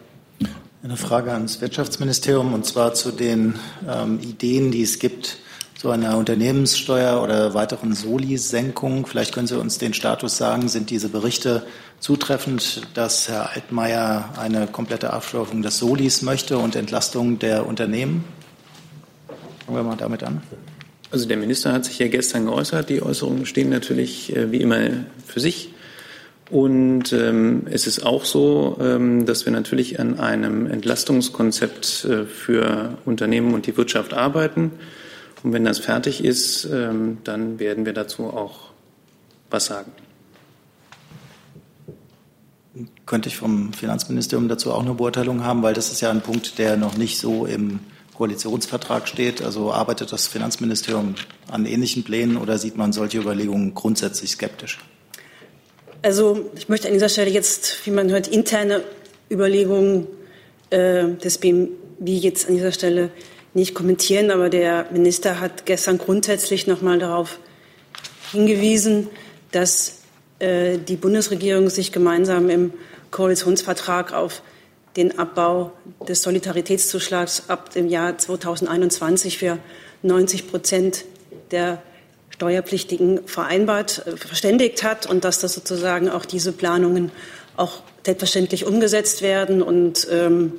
Eine Frage ans Wirtschaftsministerium und zwar zu den ähm, Ideen, die es gibt, zu einer Unternehmenssteuer oder weiteren Soli-Senkung. Vielleicht können Sie uns den Status sagen. Sind diese Berichte zutreffend, dass Herr Altmaier eine komplette Abschaffung des Solis möchte und Entlastung der Unternehmen? Fangen wir mal damit an.
Also der Minister hat sich ja gestern geäußert. Die Äußerungen stehen natürlich äh, wie immer für sich. Und ähm, es ist auch so, ähm, dass wir natürlich an einem Entlastungskonzept äh, für Unternehmen und die Wirtschaft arbeiten. Und wenn das fertig ist, ähm, dann werden wir dazu auch was sagen.
Könnte ich vom Finanzministerium dazu auch eine Beurteilung haben, weil das ist ja ein Punkt, der noch nicht so im Koalitionsvertrag steht. Also arbeitet das Finanzministerium an ähnlichen Plänen oder sieht man solche Überlegungen grundsätzlich skeptisch?
Also ich möchte an dieser Stelle jetzt, wie man hört, interne Überlegungen äh, des BMI jetzt an dieser Stelle nicht kommentieren, aber der Minister hat gestern grundsätzlich noch mal darauf hingewiesen, dass äh, die Bundesregierung sich gemeinsam im Koalitionsvertrag auf den Abbau des Solidaritätszuschlags ab dem Jahr 2021 für 90 Prozent der Steuerpflichtigen vereinbart, äh, verständigt hat und dass das sozusagen auch diese Planungen auch selbstverständlich umgesetzt werden und ähm,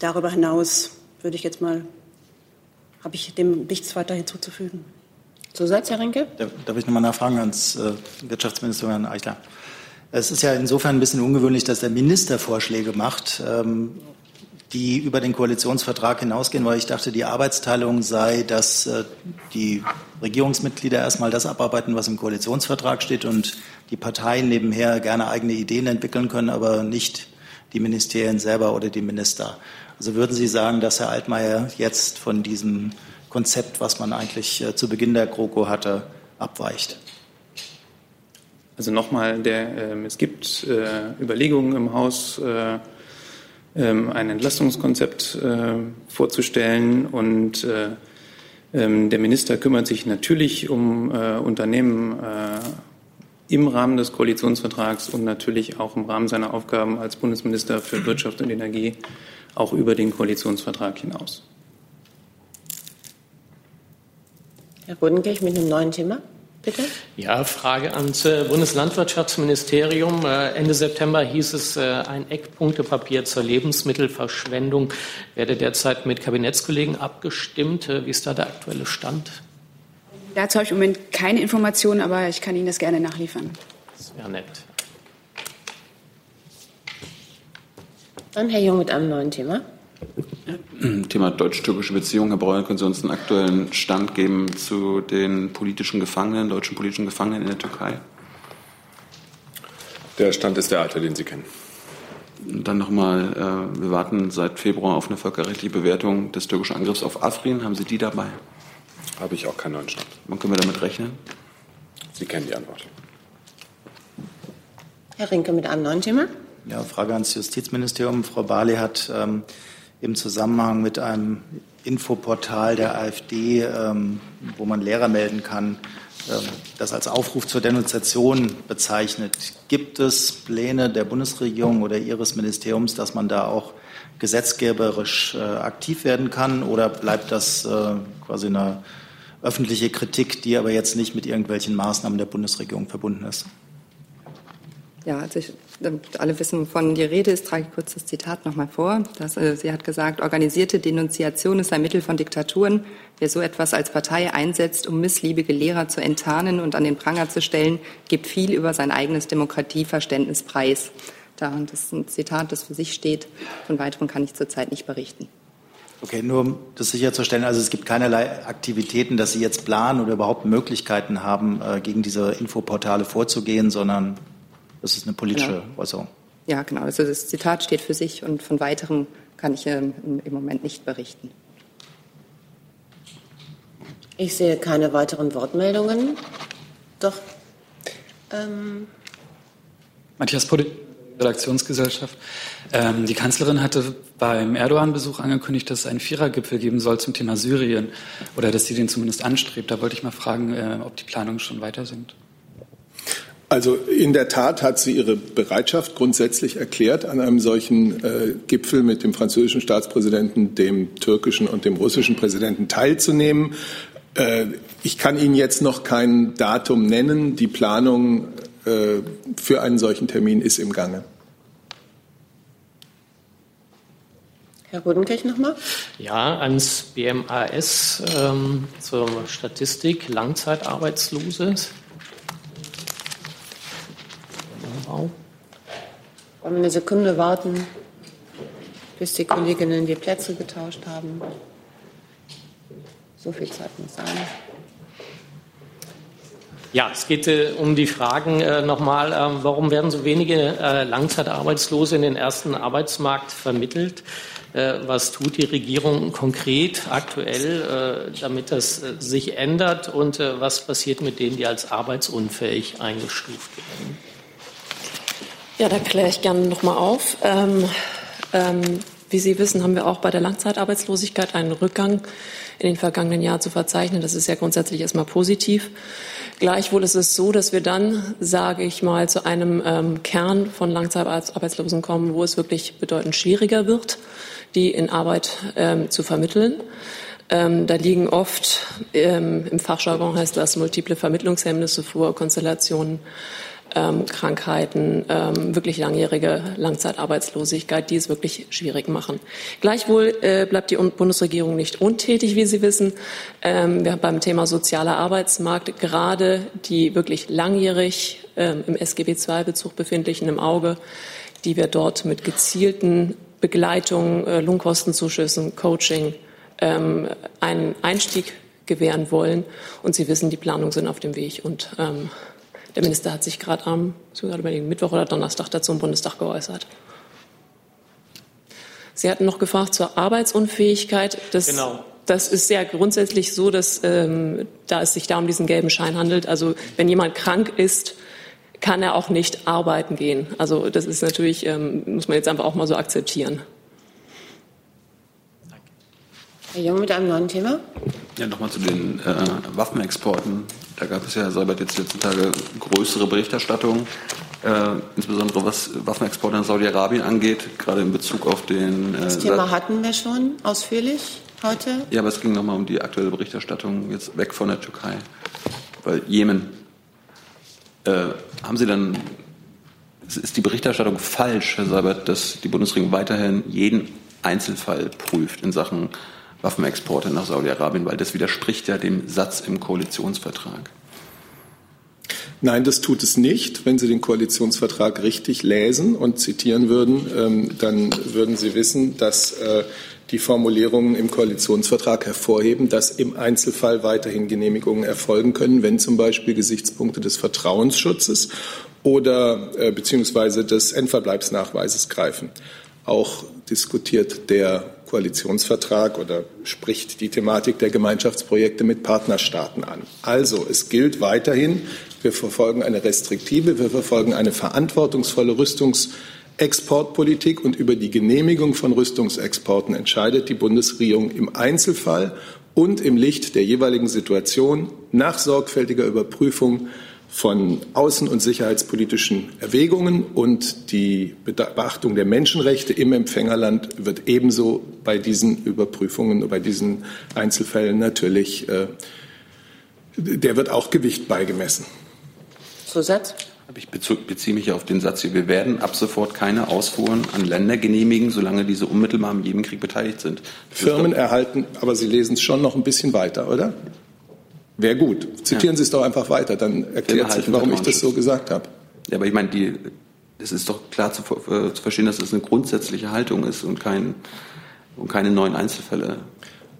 darüber hinaus würde ich jetzt mal, habe ich dem nichts weiter hinzuzufügen.
Zusatz, Herr Rinke?
Darf ich nochmal nachfragen ans äh, Wirtschaftsministerium, Herrn Eichler? Es ist ja insofern ein bisschen ungewöhnlich, dass der Minister Vorschläge macht, ähm, die über den Koalitionsvertrag hinausgehen, weil ich dachte, die Arbeitsteilung sei, dass äh, die Regierungsmitglieder erstmal das abarbeiten, was im Koalitionsvertrag steht und die Parteien nebenher gerne eigene Ideen entwickeln können, aber nicht die Ministerien selber oder die Minister. Also würden Sie sagen, dass Herr Altmaier jetzt von diesem Konzept, was man eigentlich äh, zu Beginn der GroKo hatte, abweicht?
Also nochmal, der, äh, es gibt äh, Überlegungen im Haus, äh, ähm, ein Entlastungskonzept äh, vorzustellen und äh, ähm, der Minister kümmert sich natürlich um Unternehmen im Rahmen des Koalitionsvertrags und natürlich auch im Rahmen seiner Aufgaben als Bundesminister für Wirtschaft und Energie auch über den Koalitionsvertrag hinaus.
Herr Rodenkirch mit einem neuen Thema. Bitte?
Ja, Frage ans äh, Bundeslandwirtschaftsministerium. Äh, Ende September hieß es, äh, ein Eckpunktepapier zur Lebensmittelverschwendung werde derzeit mit Kabinettskollegen abgestimmt. Wie ist da der aktuelle Stand?
Dazu habe ich im Moment keine Informationen, aber ich kann Ihnen das gerne nachliefern.
Das wäre nett.
Dann Herr Jung mit einem neuen Thema.
Thema deutsch-türkische Beziehungen. Herr Breuer, können Sie uns einen aktuellen Stand geben zu den politischen Gefangenen, deutschen politischen Gefangenen in der Türkei?
Der Stand ist der alte, den Sie kennen.
Dann nochmal, äh, wir warten seit Februar auf eine völkerrechtliche Bewertung des türkischen Angriffs auf Afrin. Haben Sie die dabei?
Habe ich auch keinen neuen Stand.
Wann können wir damit rechnen?
Sie kennen die Antwort.
Herr Rinke mit einem neuen Thema.
Ja, Frage ans Justizministerium. Frau Barley hat ähm, im Zusammenhang mit einem Infoportal der AfD, ähm, wo man Lehrer melden kann, ähm, das als Aufruf zur Denunziation bezeichnet. Gibt es Pläne der Bundesregierung oder Ihres Ministeriums, dass man da auch gesetzgeberisch äh, aktiv werden kann oder bleibt das äh, quasi eine öffentliche Kritik, die aber jetzt nicht mit irgendwelchen Maßnahmen der Bundesregierung verbunden ist?
Ja, also ich, damit alle wissen, wovon die Rede ist, trage ich kurz das Zitat nochmal vor. Das, äh, sie hat gesagt, organisierte Denunziation ist ein Mittel von Diktaturen. Wer so etwas als Partei einsetzt, um missliebige Lehrer zu enttarnen und an den Pranger zu stellen, gibt viel über sein eigenes Demokratieverständnis preis. Da, das ist ein Zitat, das für sich steht. Von weiteren kann ich zurzeit nicht berichten.
Okay, nur um das sicherzustellen, also es gibt keinerlei Aktivitäten, dass Sie jetzt planen oder überhaupt Möglichkeiten haben, äh, gegen diese Infoportale vorzugehen, sondern das ist eine politische
genau.
Äußerung.
Ja, genau. Also das Zitat steht für sich und von weiteren kann ich ähm, im Moment nicht berichten.
Ich sehe keine weiteren Wortmeldungen. Doch. Ähm
Matthias Putte, Redaktionsgesellschaft. Ähm, die Kanzlerin hatte beim Erdogan-Besuch angekündigt, dass es einen Vierergipfel geben soll zum Thema Syrien oder dass sie den zumindest anstrebt. Da wollte ich mal fragen, äh, ob die Planungen schon weiter sind.
Also in der Tat hat sie ihre Bereitschaft grundsätzlich erklärt, an einem solchen äh, Gipfel mit dem französischen Staatspräsidenten, dem türkischen und dem russischen Präsidenten teilzunehmen. Äh, ich kann Ihnen jetzt noch kein Datum nennen. Die Planung äh, für einen solchen Termin ist im Gange.
Herr Rodenkirch nochmal.
Ja, ans BMAS ähm, zur Statistik Langzeitarbeitslose.
Wollen wir eine Sekunde warten, bis die Kolleginnen die Plätze getauscht haben? So viel Zeit muss sein.
Ja, es geht äh, um die Fragen äh, nochmal, äh, warum werden so wenige äh, Langzeitarbeitslose in den ersten Arbeitsmarkt vermittelt? Äh, was tut die Regierung konkret aktuell, äh, damit das sich ändert? Und was passiert mit denen, die als arbeitsunfähig eingestuft werden?
Ja, da kläre ich gerne nochmal auf. Ähm, ähm, wie Sie wissen, haben wir auch bei der Langzeitarbeitslosigkeit einen Rückgang in den vergangenen Jahren zu verzeichnen. Das ist ja grundsätzlich erstmal positiv. Gleichwohl ist es so, dass wir dann, sage ich mal, zu einem ähm, Kern von Langzeitarbeitslosen kommen, wo es wirklich bedeutend schwieriger wird, die in Arbeit ähm, zu vermitteln. Ähm, da liegen oft, ähm, im Fachjargon heißt das, multiple Vermittlungshemmnisse vor, Konstellationen ähm, Krankheiten, ähm, wirklich langjährige Langzeitarbeitslosigkeit, die es wirklich schwierig machen. Gleichwohl äh, bleibt die Bundesregierung nicht untätig, wie Sie wissen. Ähm, wir haben beim Thema sozialer Arbeitsmarkt gerade die wirklich langjährig ähm, im SGB II-Bezug befindlichen im Auge, die wir dort mit gezielten Begleitungen, äh, Lohnkostenzuschüssen, Coaching ähm, einen Einstieg gewähren wollen. Und Sie wissen, die Planungen sind auf dem Weg. Und ähm, der Minister hat sich gerade am Mittwoch oder Donnerstag dazu im Bundestag geäußert. Sie hatten noch gefragt zur Arbeitsunfähigkeit. Das, genau. Das ist ja grundsätzlich so, dass ähm, da es sich da um diesen gelben Schein handelt. Also wenn jemand krank ist, kann er auch nicht arbeiten gehen. Also das ist natürlich, ähm, muss man jetzt einfach auch mal so akzeptieren.
Herr Jung mit einem neuen Thema.
Ja, nochmal zu den äh, Waffenexporten. Da gab es ja, Herr Seibert, jetzt die letzten Tage größere Berichterstattung, äh, insbesondere was Waffenexporte in Saudi-Arabien angeht, gerade in Bezug auf den.
Äh, das Thema hatten wir schon ausführlich heute.
Ja, aber es ging nochmal um die aktuelle Berichterstattung jetzt weg von der Türkei. Weil Jemen, äh, haben Sie dann ist die Berichterstattung falsch, Herr Seibert, dass die Bundesregierung weiterhin jeden Einzelfall prüft in Sachen Waffenexporte nach Saudi-Arabien, weil das widerspricht ja dem Satz im Koalitionsvertrag.
Nein, das tut es nicht. Wenn Sie den Koalitionsvertrag richtig lesen und zitieren würden, ähm, dann würden Sie wissen, dass äh, die Formulierungen im Koalitionsvertrag hervorheben, dass im Einzelfall weiterhin Genehmigungen erfolgen können, wenn zum Beispiel Gesichtspunkte des Vertrauensschutzes oder äh, beziehungsweise des Endverbleibsnachweises greifen. Auch diskutiert der Koalitionsvertrag oder spricht die Thematik der Gemeinschaftsprojekte mit Partnerstaaten an. Also es gilt weiterhin, wir verfolgen eine restriktive, wir verfolgen eine verantwortungsvolle Rüstungsexportpolitik und über die Genehmigung von Rüstungsexporten entscheidet die Bundesregierung im Einzelfall und im Licht der jeweiligen Situation nach sorgfältiger Überprüfung von außen- und sicherheitspolitischen Erwägungen und die Beachtung der Menschenrechte im Empfängerland wird ebenso bei diesen Überprüfungen, bei diesen Einzelfällen natürlich, äh, der wird auch Gewicht beigemessen.
Zusatz?
Ich beziehe mich auf den Satz, wir werden ab sofort keine Ausfuhren an Länder genehmigen, solange diese unmittelbar am Jemenkrieg beteiligt sind.
Firmen erhalten, aber Sie lesen es schon noch ein bisschen weiter, oder? Wäre gut. Zitieren ja. Sie es doch einfach weiter, dann erklärt sich, warum ich das so gesagt habe.
Ja, aber ich meine, die, es ist doch klar zu, äh, zu verstehen, dass es das eine grundsätzliche Haltung ist und, kein, und keine neuen Einzelfälle.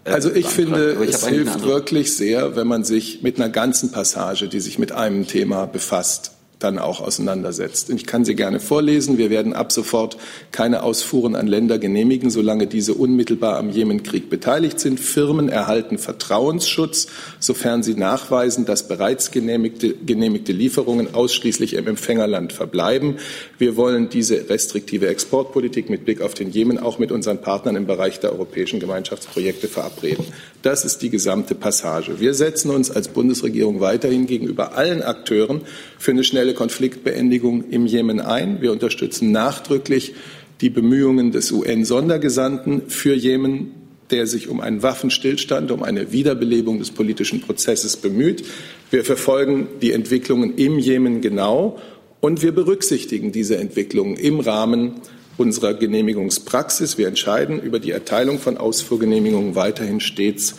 Äh, also ich finde, ich es hilft wirklich sehr, wenn man sich mit einer ganzen Passage, die sich mit einem Thema befasst, dann auch auseinandersetzt. Ich kann sie gerne vorlesen. Wir werden ab sofort keine Ausfuhren an Länder genehmigen, solange diese unmittelbar am Jemenkrieg beteiligt sind. Firmen erhalten Vertrauensschutz, sofern sie nachweisen, dass bereits genehmigte, genehmigte Lieferungen ausschließlich im Empfängerland verbleiben. Wir wollen diese restriktive Exportpolitik mit Blick auf den Jemen auch mit unseren Partnern im Bereich der europäischen Gemeinschaftsprojekte verabreden. Das ist die gesamte Passage. Wir setzen uns als Bundesregierung weiterhin gegenüber allen Akteuren für eine schnelle Konfliktbeendigung im Jemen ein. Wir unterstützen nachdrücklich die Bemühungen des UN-Sondergesandten für Jemen, der sich um einen Waffenstillstand, um eine Wiederbelebung des politischen Prozesses bemüht. Wir verfolgen die Entwicklungen im Jemen genau und wir berücksichtigen diese Entwicklungen im Rahmen unserer Genehmigungspraxis. Wir entscheiden über die Erteilung von Ausfuhrgenehmigungen weiterhin stets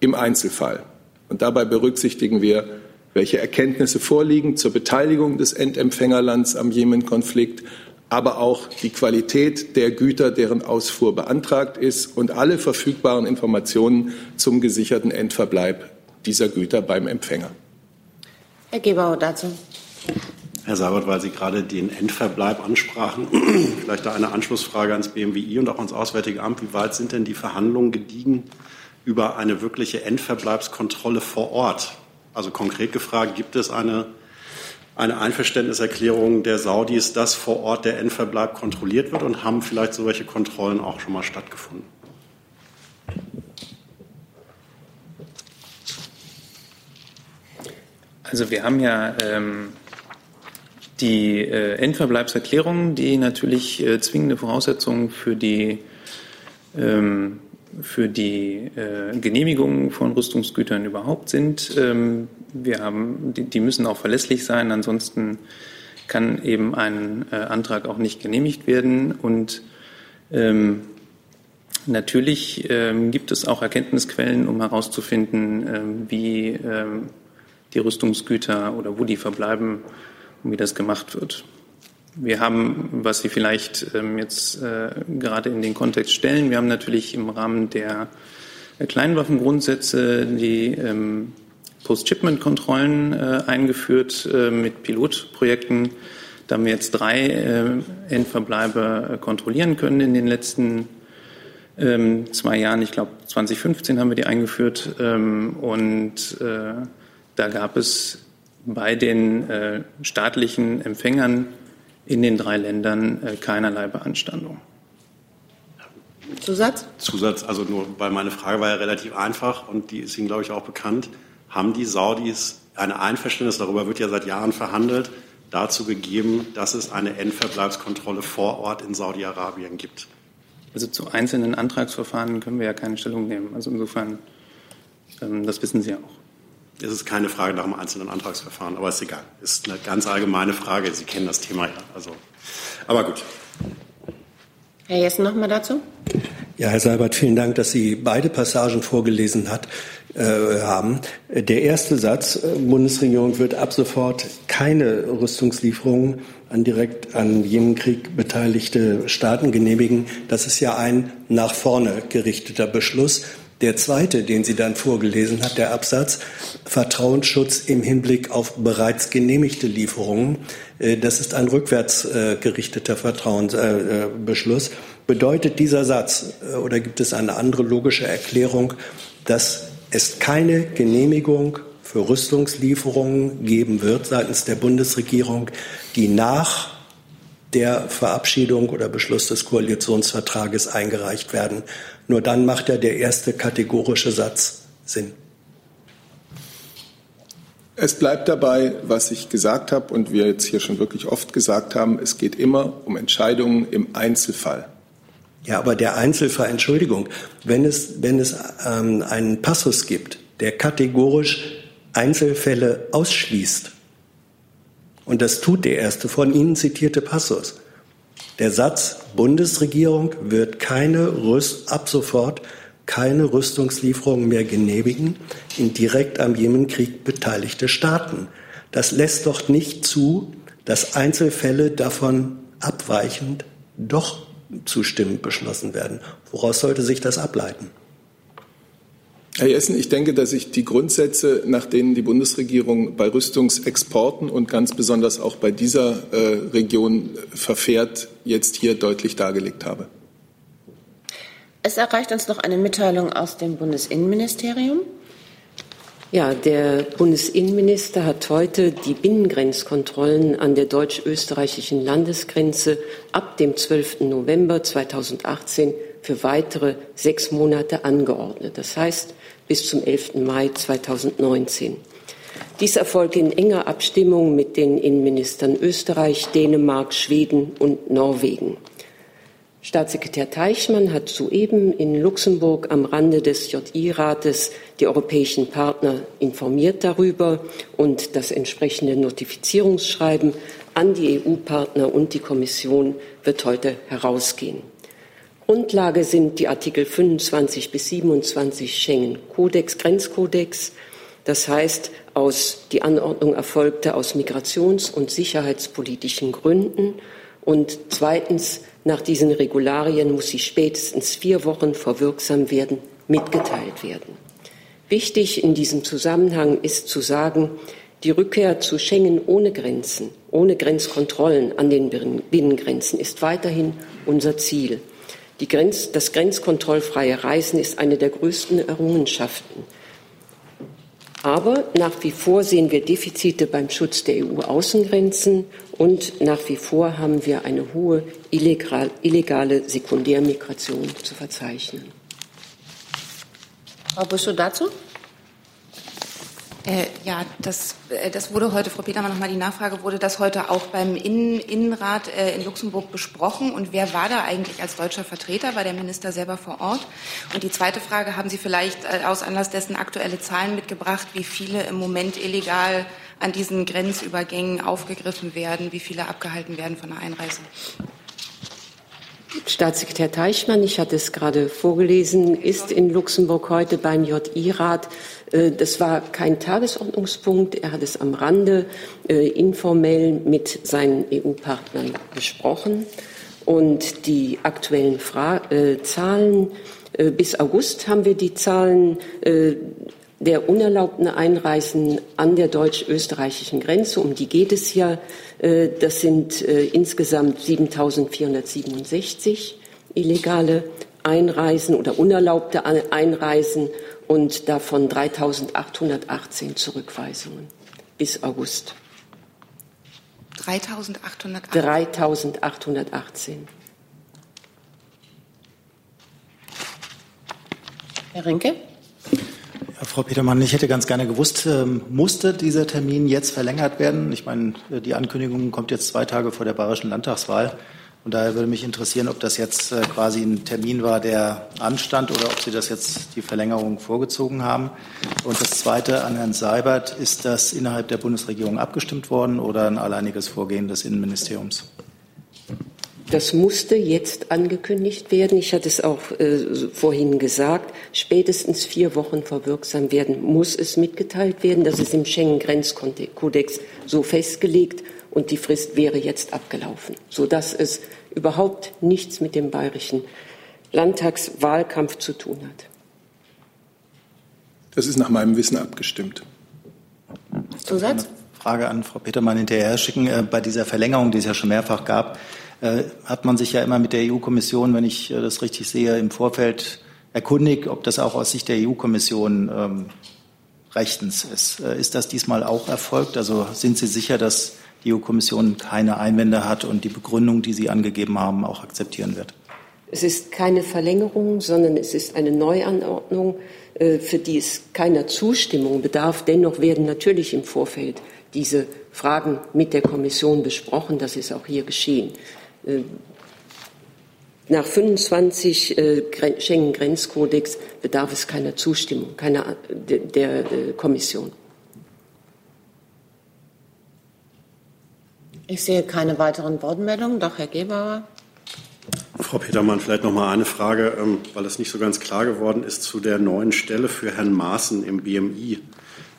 im Einzelfall. Und dabei berücksichtigen wir, welche Erkenntnisse vorliegen zur Beteiligung des Endempfängerlands am Jemen-Konflikt, aber auch die Qualität der Güter, deren Ausfuhr beantragt ist und alle verfügbaren Informationen zum gesicherten Endverbleib dieser Güter beim Empfänger.
Herr Gebauer dazu.
Herr Seibert, weil Sie gerade den Endverbleib ansprachen, vielleicht da eine Anschlussfrage ans BMWI und auch ans Auswärtige Amt. Wie weit sind denn die Verhandlungen gediegen über eine wirkliche Endverbleibskontrolle vor Ort? Also konkret gefragt, gibt es eine, eine Einverständniserklärung der Saudis, dass vor Ort der Endverbleib kontrolliert wird und haben vielleicht solche Kontrollen auch schon mal stattgefunden?
Also wir haben ja ähm, die äh, Endverbleibserklärungen, die natürlich äh, zwingende Voraussetzungen für die, ähm, für die äh, Genehmigung von Rüstungsgütern überhaupt sind. Ähm, wir haben, die, die, müssen auch verlässlich sein, ansonsten kann eben ein äh, Antrag auch nicht genehmigt werden. Und ähm, natürlich ähm, gibt es auch Erkenntnisquellen, um herauszufinden, ähm, wie ähm, die Rüstungsgüter oder wo die verbleiben und wie das gemacht wird. Wir haben, was Sie vielleicht ähm, jetzt äh, gerade in den Kontext stellen, wir haben natürlich im Rahmen der Kleinwaffengrundsätze die ähm, Post-Shipment-Kontrollen äh, eingeführt äh, mit Pilotprojekten. Da haben wir jetzt drei Endverbleibe kontrollieren können in den letzten ähm, zwei Jahren. Ich glaube, 2015 haben wir die eingeführt. Und da gab es bei den staatlichen Empfängern in den drei Ländern keinerlei Beanstandung.
Zusatz?
Zusatz, also nur, weil meine Frage war ja relativ einfach und die ist Ihnen, glaube ich, auch bekannt haben die Saudis ein Einverständnis, darüber wird ja seit Jahren verhandelt, dazu gegeben, dass es eine Endverbleibskontrolle vor Ort in Saudi-Arabien gibt?
Also zu einzelnen Antragsverfahren können wir ja keine Stellung nehmen. Also insofern, ähm, das wissen Sie ja auch.
Es ist keine Frage nach einem einzelnen Antragsverfahren, aber ist egal. Ist eine ganz allgemeine Frage. Sie kennen das Thema ja. Also, aber gut.
Herr Jessen noch mal dazu.
Ja, Herr Seibert, vielen Dank, dass Sie beide Passagen vorgelesen hat. Äh, haben. Der erste Satz, äh, Bundesregierung wird ab sofort keine Rüstungslieferungen an direkt an jenem Krieg beteiligte Staaten genehmigen. Das ist ja ein nach vorne gerichteter Beschluss. Der zweite, den sie dann vorgelesen hat, der Absatz, Vertrauensschutz im Hinblick auf bereits genehmigte Lieferungen. Äh, das ist ein rückwärts gerichteter Vertrauensbeschluss. Bedeutet dieser Satz oder gibt es eine andere logische Erklärung, dass es keine Genehmigung für Rüstungslieferungen geben wird seitens der Bundesregierung, die nach der Verabschiedung oder Beschluss des Koalitionsvertrages eingereicht werden. Nur dann macht ja der erste kategorische Satz Sinn.
Es bleibt dabei, was ich gesagt habe und wir jetzt hier schon wirklich oft gesagt haben, es geht immer um Entscheidungen im Einzelfall.
Ja, aber der Einzelfall, Entschuldigung, wenn es, wenn es ähm, einen Passus gibt, der kategorisch Einzelfälle ausschließt, und das tut der erste von Ihnen zitierte Passus, der Satz, Bundesregierung wird keine Rüst, ab sofort keine Rüstungslieferungen mehr genehmigen in direkt am Jemenkrieg beteiligte Staaten. Das lässt doch nicht zu, dass Einzelfälle davon abweichend doch zustimmend beschlossen werden. Woraus sollte sich das ableiten?
Herr Jessen, ich denke, dass ich die Grundsätze, nach denen die Bundesregierung bei Rüstungsexporten und ganz besonders auch bei dieser äh, Region verfährt, jetzt hier deutlich dargelegt habe.
Es erreicht uns noch eine Mitteilung aus dem Bundesinnenministerium.
Ja, der Bundesinnenminister hat heute die Binnengrenzkontrollen an der deutsch-österreichischen Landesgrenze ab dem 12. November 2018 für weitere sechs Monate angeordnet. Das heißt bis zum 11. Mai 2019. Dies erfolgt in enger Abstimmung mit den Innenministern Österreich, Dänemark, Schweden und Norwegen. Staatssekretär Teichmann hat soeben in Luxemburg am Rande des JI-Rates die europäischen Partner informiert darüber und das entsprechende Notifizierungsschreiben an die EU-Partner und die Kommission wird heute herausgehen. Grundlage sind die Artikel 25 bis 27 Schengen-Kodex, Grenzkodex. Das heißt, aus, die Anordnung erfolgte aus migrations- und sicherheitspolitischen Gründen. Und zweitens nach diesen Regularien muss sie spätestens vier Wochen vor wirksam werden mitgeteilt werden. Wichtig in diesem Zusammenhang ist zu sagen, die Rückkehr zu Schengen ohne Grenzen, ohne Grenzkontrollen an den Binnengrenzen ist weiterhin unser Ziel. Grenz, das grenzkontrollfreie Reisen ist eine der größten Errungenschaften. Aber nach wie vor sehen wir Defizite beim Schutz der EU-Außengrenzen und nach wie vor haben wir eine hohe illegale Sekundärmigration zu verzeichnen.
Frau Buschow dazu?
Äh, ja, das, äh, das wurde heute, Frau Petermann, nochmal die Nachfrage, wurde das heute auch beim Innen, Innenrat äh, in Luxemburg besprochen? Und wer war da eigentlich als deutscher Vertreter? War der Minister selber vor Ort? Und die zweite Frage, haben Sie vielleicht äh, aus Anlass dessen aktuelle Zahlen mitgebracht, wie viele im Moment illegal an diesen Grenzübergängen aufgegriffen werden, wie viele abgehalten werden von der Einreise?
Staatssekretär Teichmann, ich hatte es gerade vorgelesen, ist in Luxemburg heute beim JI-Rat. Äh, das war kein Tagesordnungspunkt. Er hat es am Rande äh, informell mit seinen EU-Partnern besprochen. Und die aktuellen Fra äh, Zahlen äh, bis August haben wir die Zahlen äh, der unerlaubten Einreisen an der deutsch-österreichischen Grenze. Um die geht es ja. Äh, das sind insgesamt 7.467 illegale Einreisen oder unerlaubte Einreisen und davon 3.818 Zurückweisungen bis August.
3.818.
3.818. Herr Rinke?
Ja, Frau Petermann, ich hätte ganz gerne gewusst, ähm, musste dieser Termin jetzt verlängert werden? Ich meine, die Ankündigung kommt jetzt zwei Tage vor der bayerischen Landtagswahl. Und daher würde mich interessieren, ob das jetzt äh, quasi ein Termin war, der anstand oder ob Sie das jetzt die Verlängerung vorgezogen haben. Und das Zweite an Herrn Seibert, ist das innerhalb der Bundesregierung abgestimmt worden oder ein alleiniges Vorgehen des Innenministeriums?
Das musste jetzt angekündigt werden. Ich hatte es auch äh, vorhin gesagt. Spätestens vier Wochen vor wirksam werden muss es mitgeteilt werden. Das ist im Schengen-Grenzkodex so festgelegt und die Frist wäre jetzt abgelaufen, sodass es überhaupt nichts mit dem bayerischen Landtagswahlkampf zu tun hat.
Das ist nach meinem Wissen abgestimmt.
Zusatz?
Frage an Frau Petermann hinterher schicken. Äh, bei dieser Verlängerung, die es ja schon mehrfach gab, äh, hat man sich ja immer mit der EU-Kommission, wenn ich äh, das richtig sehe, im Vorfeld erkundigt, ob das auch aus Sicht der EU-Kommission ähm, rechtens ist. Ist das diesmal auch erfolgt? Also sind Sie sicher, dass die EU-Kommission keine Einwände hat und die Begründung, die Sie angegeben haben, auch akzeptieren wird?
Es ist keine Verlängerung, sondern es ist eine Neuanordnung, äh, für die es keiner Zustimmung bedarf. Dennoch werden natürlich im Vorfeld diese Fragen mit der Kommission besprochen. Das ist auch hier geschehen. Äh, nach 25 äh, Schengen-Grenzkodex bedarf es keiner Zustimmung keiner, der Kommission. Ich sehe keine weiteren Wortmeldungen. Doch, Herr Gebauer.
Frau Petermann, vielleicht noch mal eine Frage, ähm, weil es nicht so ganz klar geworden ist zu der neuen Stelle für Herrn Maaßen im BMI.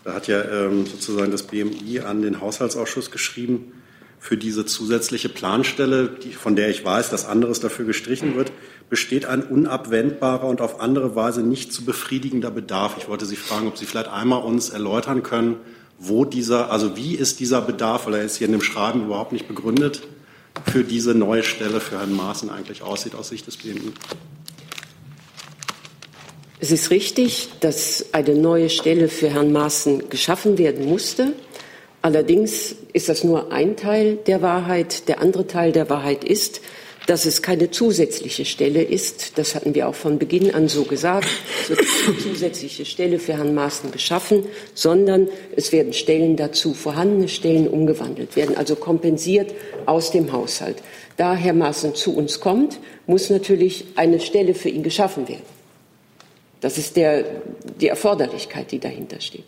Da hat ja ähm, sozusagen das BMI an den Haushaltsausschuss geschrieben, für diese zusätzliche Planstelle, von der ich weiß, dass anderes dafür gestrichen wird, besteht ein unabwendbarer und auf andere Weise nicht zu befriedigender Bedarf. Ich wollte Sie fragen, ob Sie vielleicht einmal uns erläutern können, wo dieser, also wie ist dieser Bedarf, weil er ist hier in dem Schreiben überhaupt nicht begründet, für diese neue Stelle für Herrn Maaßen eigentlich aussieht aus Sicht des BMI?
Es ist richtig, dass eine neue Stelle für Herrn Maaßen geschaffen werden musste. Allerdings ist das nur ein Teil der Wahrheit. Der andere Teil der Wahrheit ist, dass es keine zusätzliche Stelle ist. Das hatten wir auch von Beginn an so gesagt. Es wird keine zusätzliche Stelle für Herrn Maaßen geschaffen, sondern es werden Stellen dazu, vorhandene Stellen umgewandelt werden, also kompensiert aus dem Haushalt. Da Herr Maaßen zu uns kommt, muss natürlich eine Stelle für ihn geschaffen werden. Das ist der, die Erforderlichkeit, die dahinter steht.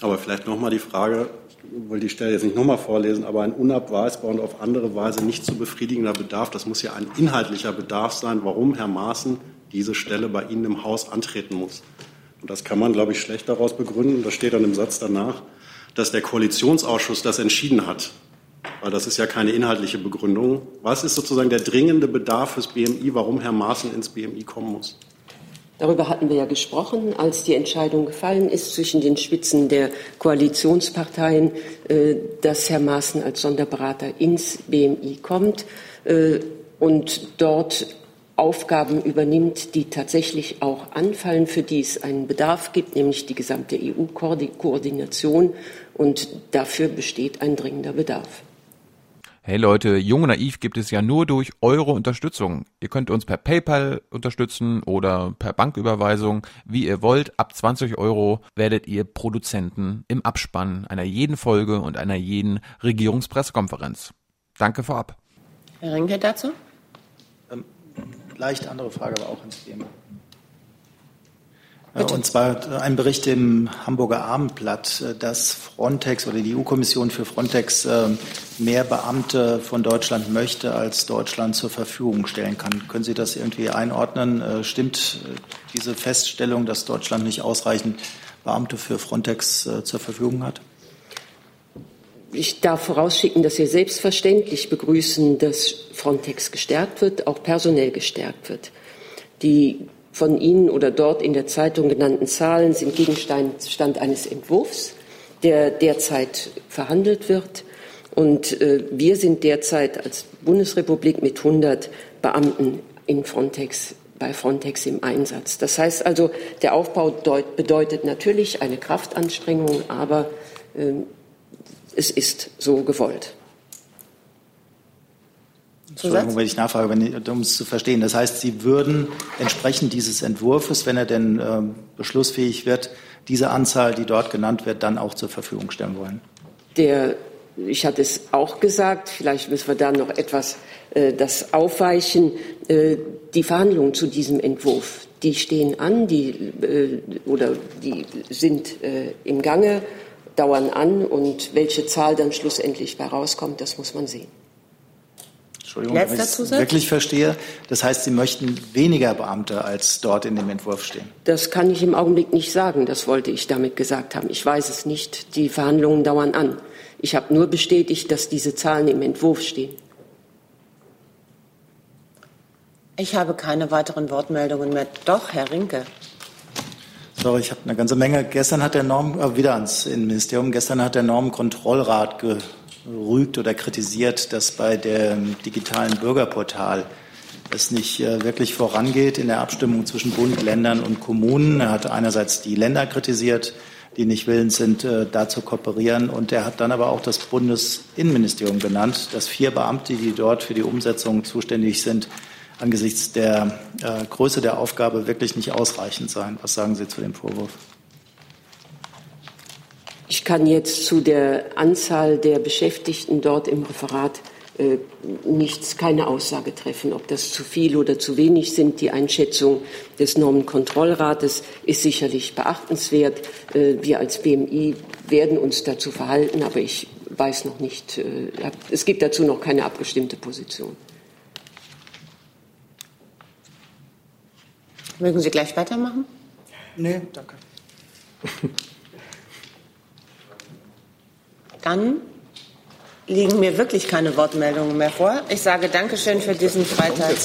Aber vielleicht noch mal die Frage, will die Stelle jetzt nicht nochmal vorlesen, aber ein unabweisbar und auf andere Weise nicht zu befriedigender Bedarf, das muss ja ein inhaltlicher Bedarf sein, warum Herr Maaßen diese Stelle bei Ihnen im Haus antreten muss. Und das kann man, glaube ich, schlecht daraus begründen. Das steht dann im Satz danach, dass der Koalitionsausschuss das entschieden hat. Weil das ist ja keine inhaltliche Begründung. Was ist sozusagen der dringende Bedarf fürs BMI, warum Herr Maaßen ins BMI kommen muss?
Darüber hatten wir ja gesprochen, als die Entscheidung gefallen ist zwischen den Spitzen der Koalitionsparteien, äh, dass Herr Maaßen als Sonderberater ins BMI kommt äh, und dort Aufgaben übernimmt, die tatsächlich auch anfallen, für die es einen Bedarf gibt, nämlich die gesamte EU-Koordination. Und dafür besteht ein dringender Bedarf.
Hey Leute, Jung und Naiv gibt es ja nur durch eure Unterstützung. Ihr könnt uns per PayPal unterstützen oder per Banküberweisung, wie ihr wollt. Ab 20 Euro werdet ihr Produzenten im Abspann einer jeden Folge und einer jeden Regierungspressekonferenz. Danke vorab.
Herr Rinke dazu?
Ähm, leicht andere Frage, aber auch ins Thema. Bitte. Und zwar ein Bericht im Hamburger Abendblatt, dass Frontex oder die EU-Kommission für Frontex mehr Beamte von Deutschland möchte, als Deutschland zur Verfügung stellen kann. Können Sie das irgendwie einordnen? Stimmt diese Feststellung, dass Deutschland nicht ausreichend Beamte für Frontex zur Verfügung hat?
Ich darf vorausschicken, dass wir selbstverständlich begrüßen, dass Frontex gestärkt wird, auch personell gestärkt wird. Die von Ihnen oder dort in der Zeitung genannten Zahlen sind Gegenstand eines Entwurfs, der derzeit verhandelt wird. Und äh, wir sind derzeit als Bundesrepublik mit 100 Beamten in Frontex, bei Frontex im Einsatz. Das heißt also, der Aufbau bedeutet natürlich eine Kraftanstrengung, aber äh, es ist so gewollt.
Entschuldigung, wenn ich nachfrage, um es zu verstehen. Das heißt, Sie würden entsprechend dieses Entwurfs, wenn er denn äh, beschlussfähig wird, diese Anzahl, die dort genannt wird, dann auch zur Verfügung stellen wollen?
Der, ich hatte es auch gesagt, vielleicht müssen wir da noch etwas äh, das aufweichen. Äh, die Verhandlungen zu diesem Entwurf, die stehen an, die, äh, oder die sind äh, im Gange, dauern an und welche Zahl dann schlussendlich bei rauskommt, das muss man sehen.
Entschuldigung, wenn ich es wirklich verstehe. Das heißt, Sie möchten weniger Beamte, als dort in dem Entwurf stehen?
Das kann ich im Augenblick nicht sagen. Das wollte ich damit gesagt haben. Ich weiß es nicht. Die Verhandlungen dauern an. Ich habe nur bestätigt, dass diese Zahlen im Entwurf stehen.
Ich habe keine weiteren Wortmeldungen mehr. Doch, Herr Rinke.
Sorry, ich habe eine ganze Menge. Gestern hat der Norm, äh, wieder ans Innenministerium, gestern hat der Normenkontrollrat ge rügt oder kritisiert, dass bei dem digitalen Bürgerportal es nicht äh, wirklich vorangeht in der Abstimmung zwischen Bund, Ländern und Kommunen. Er hat einerseits die Länder kritisiert, die nicht willens sind, äh, da zu kooperieren. Und er hat dann aber auch das Bundesinnenministerium genannt, dass vier Beamte, die dort für die Umsetzung zuständig sind, angesichts der äh, Größe der Aufgabe wirklich nicht ausreichend seien. Was sagen Sie zu dem Vorwurf?
Ich kann jetzt zu der Anzahl der Beschäftigten dort im Referat äh, nichts, keine Aussage treffen, ob das zu viel oder zu wenig sind. Die Einschätzung des Normenkontrollrates ist sicherlich beachtenswert. Äh, wir als BMI werden uns dazu verhalten, aber ich weiß noch nicht, äh, es gibt dazu noch keine abgestimmte Position.
Mögen Sie gleich weitermachen?
Nee, danke.
Dann liegen mir wirklich keine Wortmeldungen mehr vor. Ich sage Dankeschön für diesen Freitag.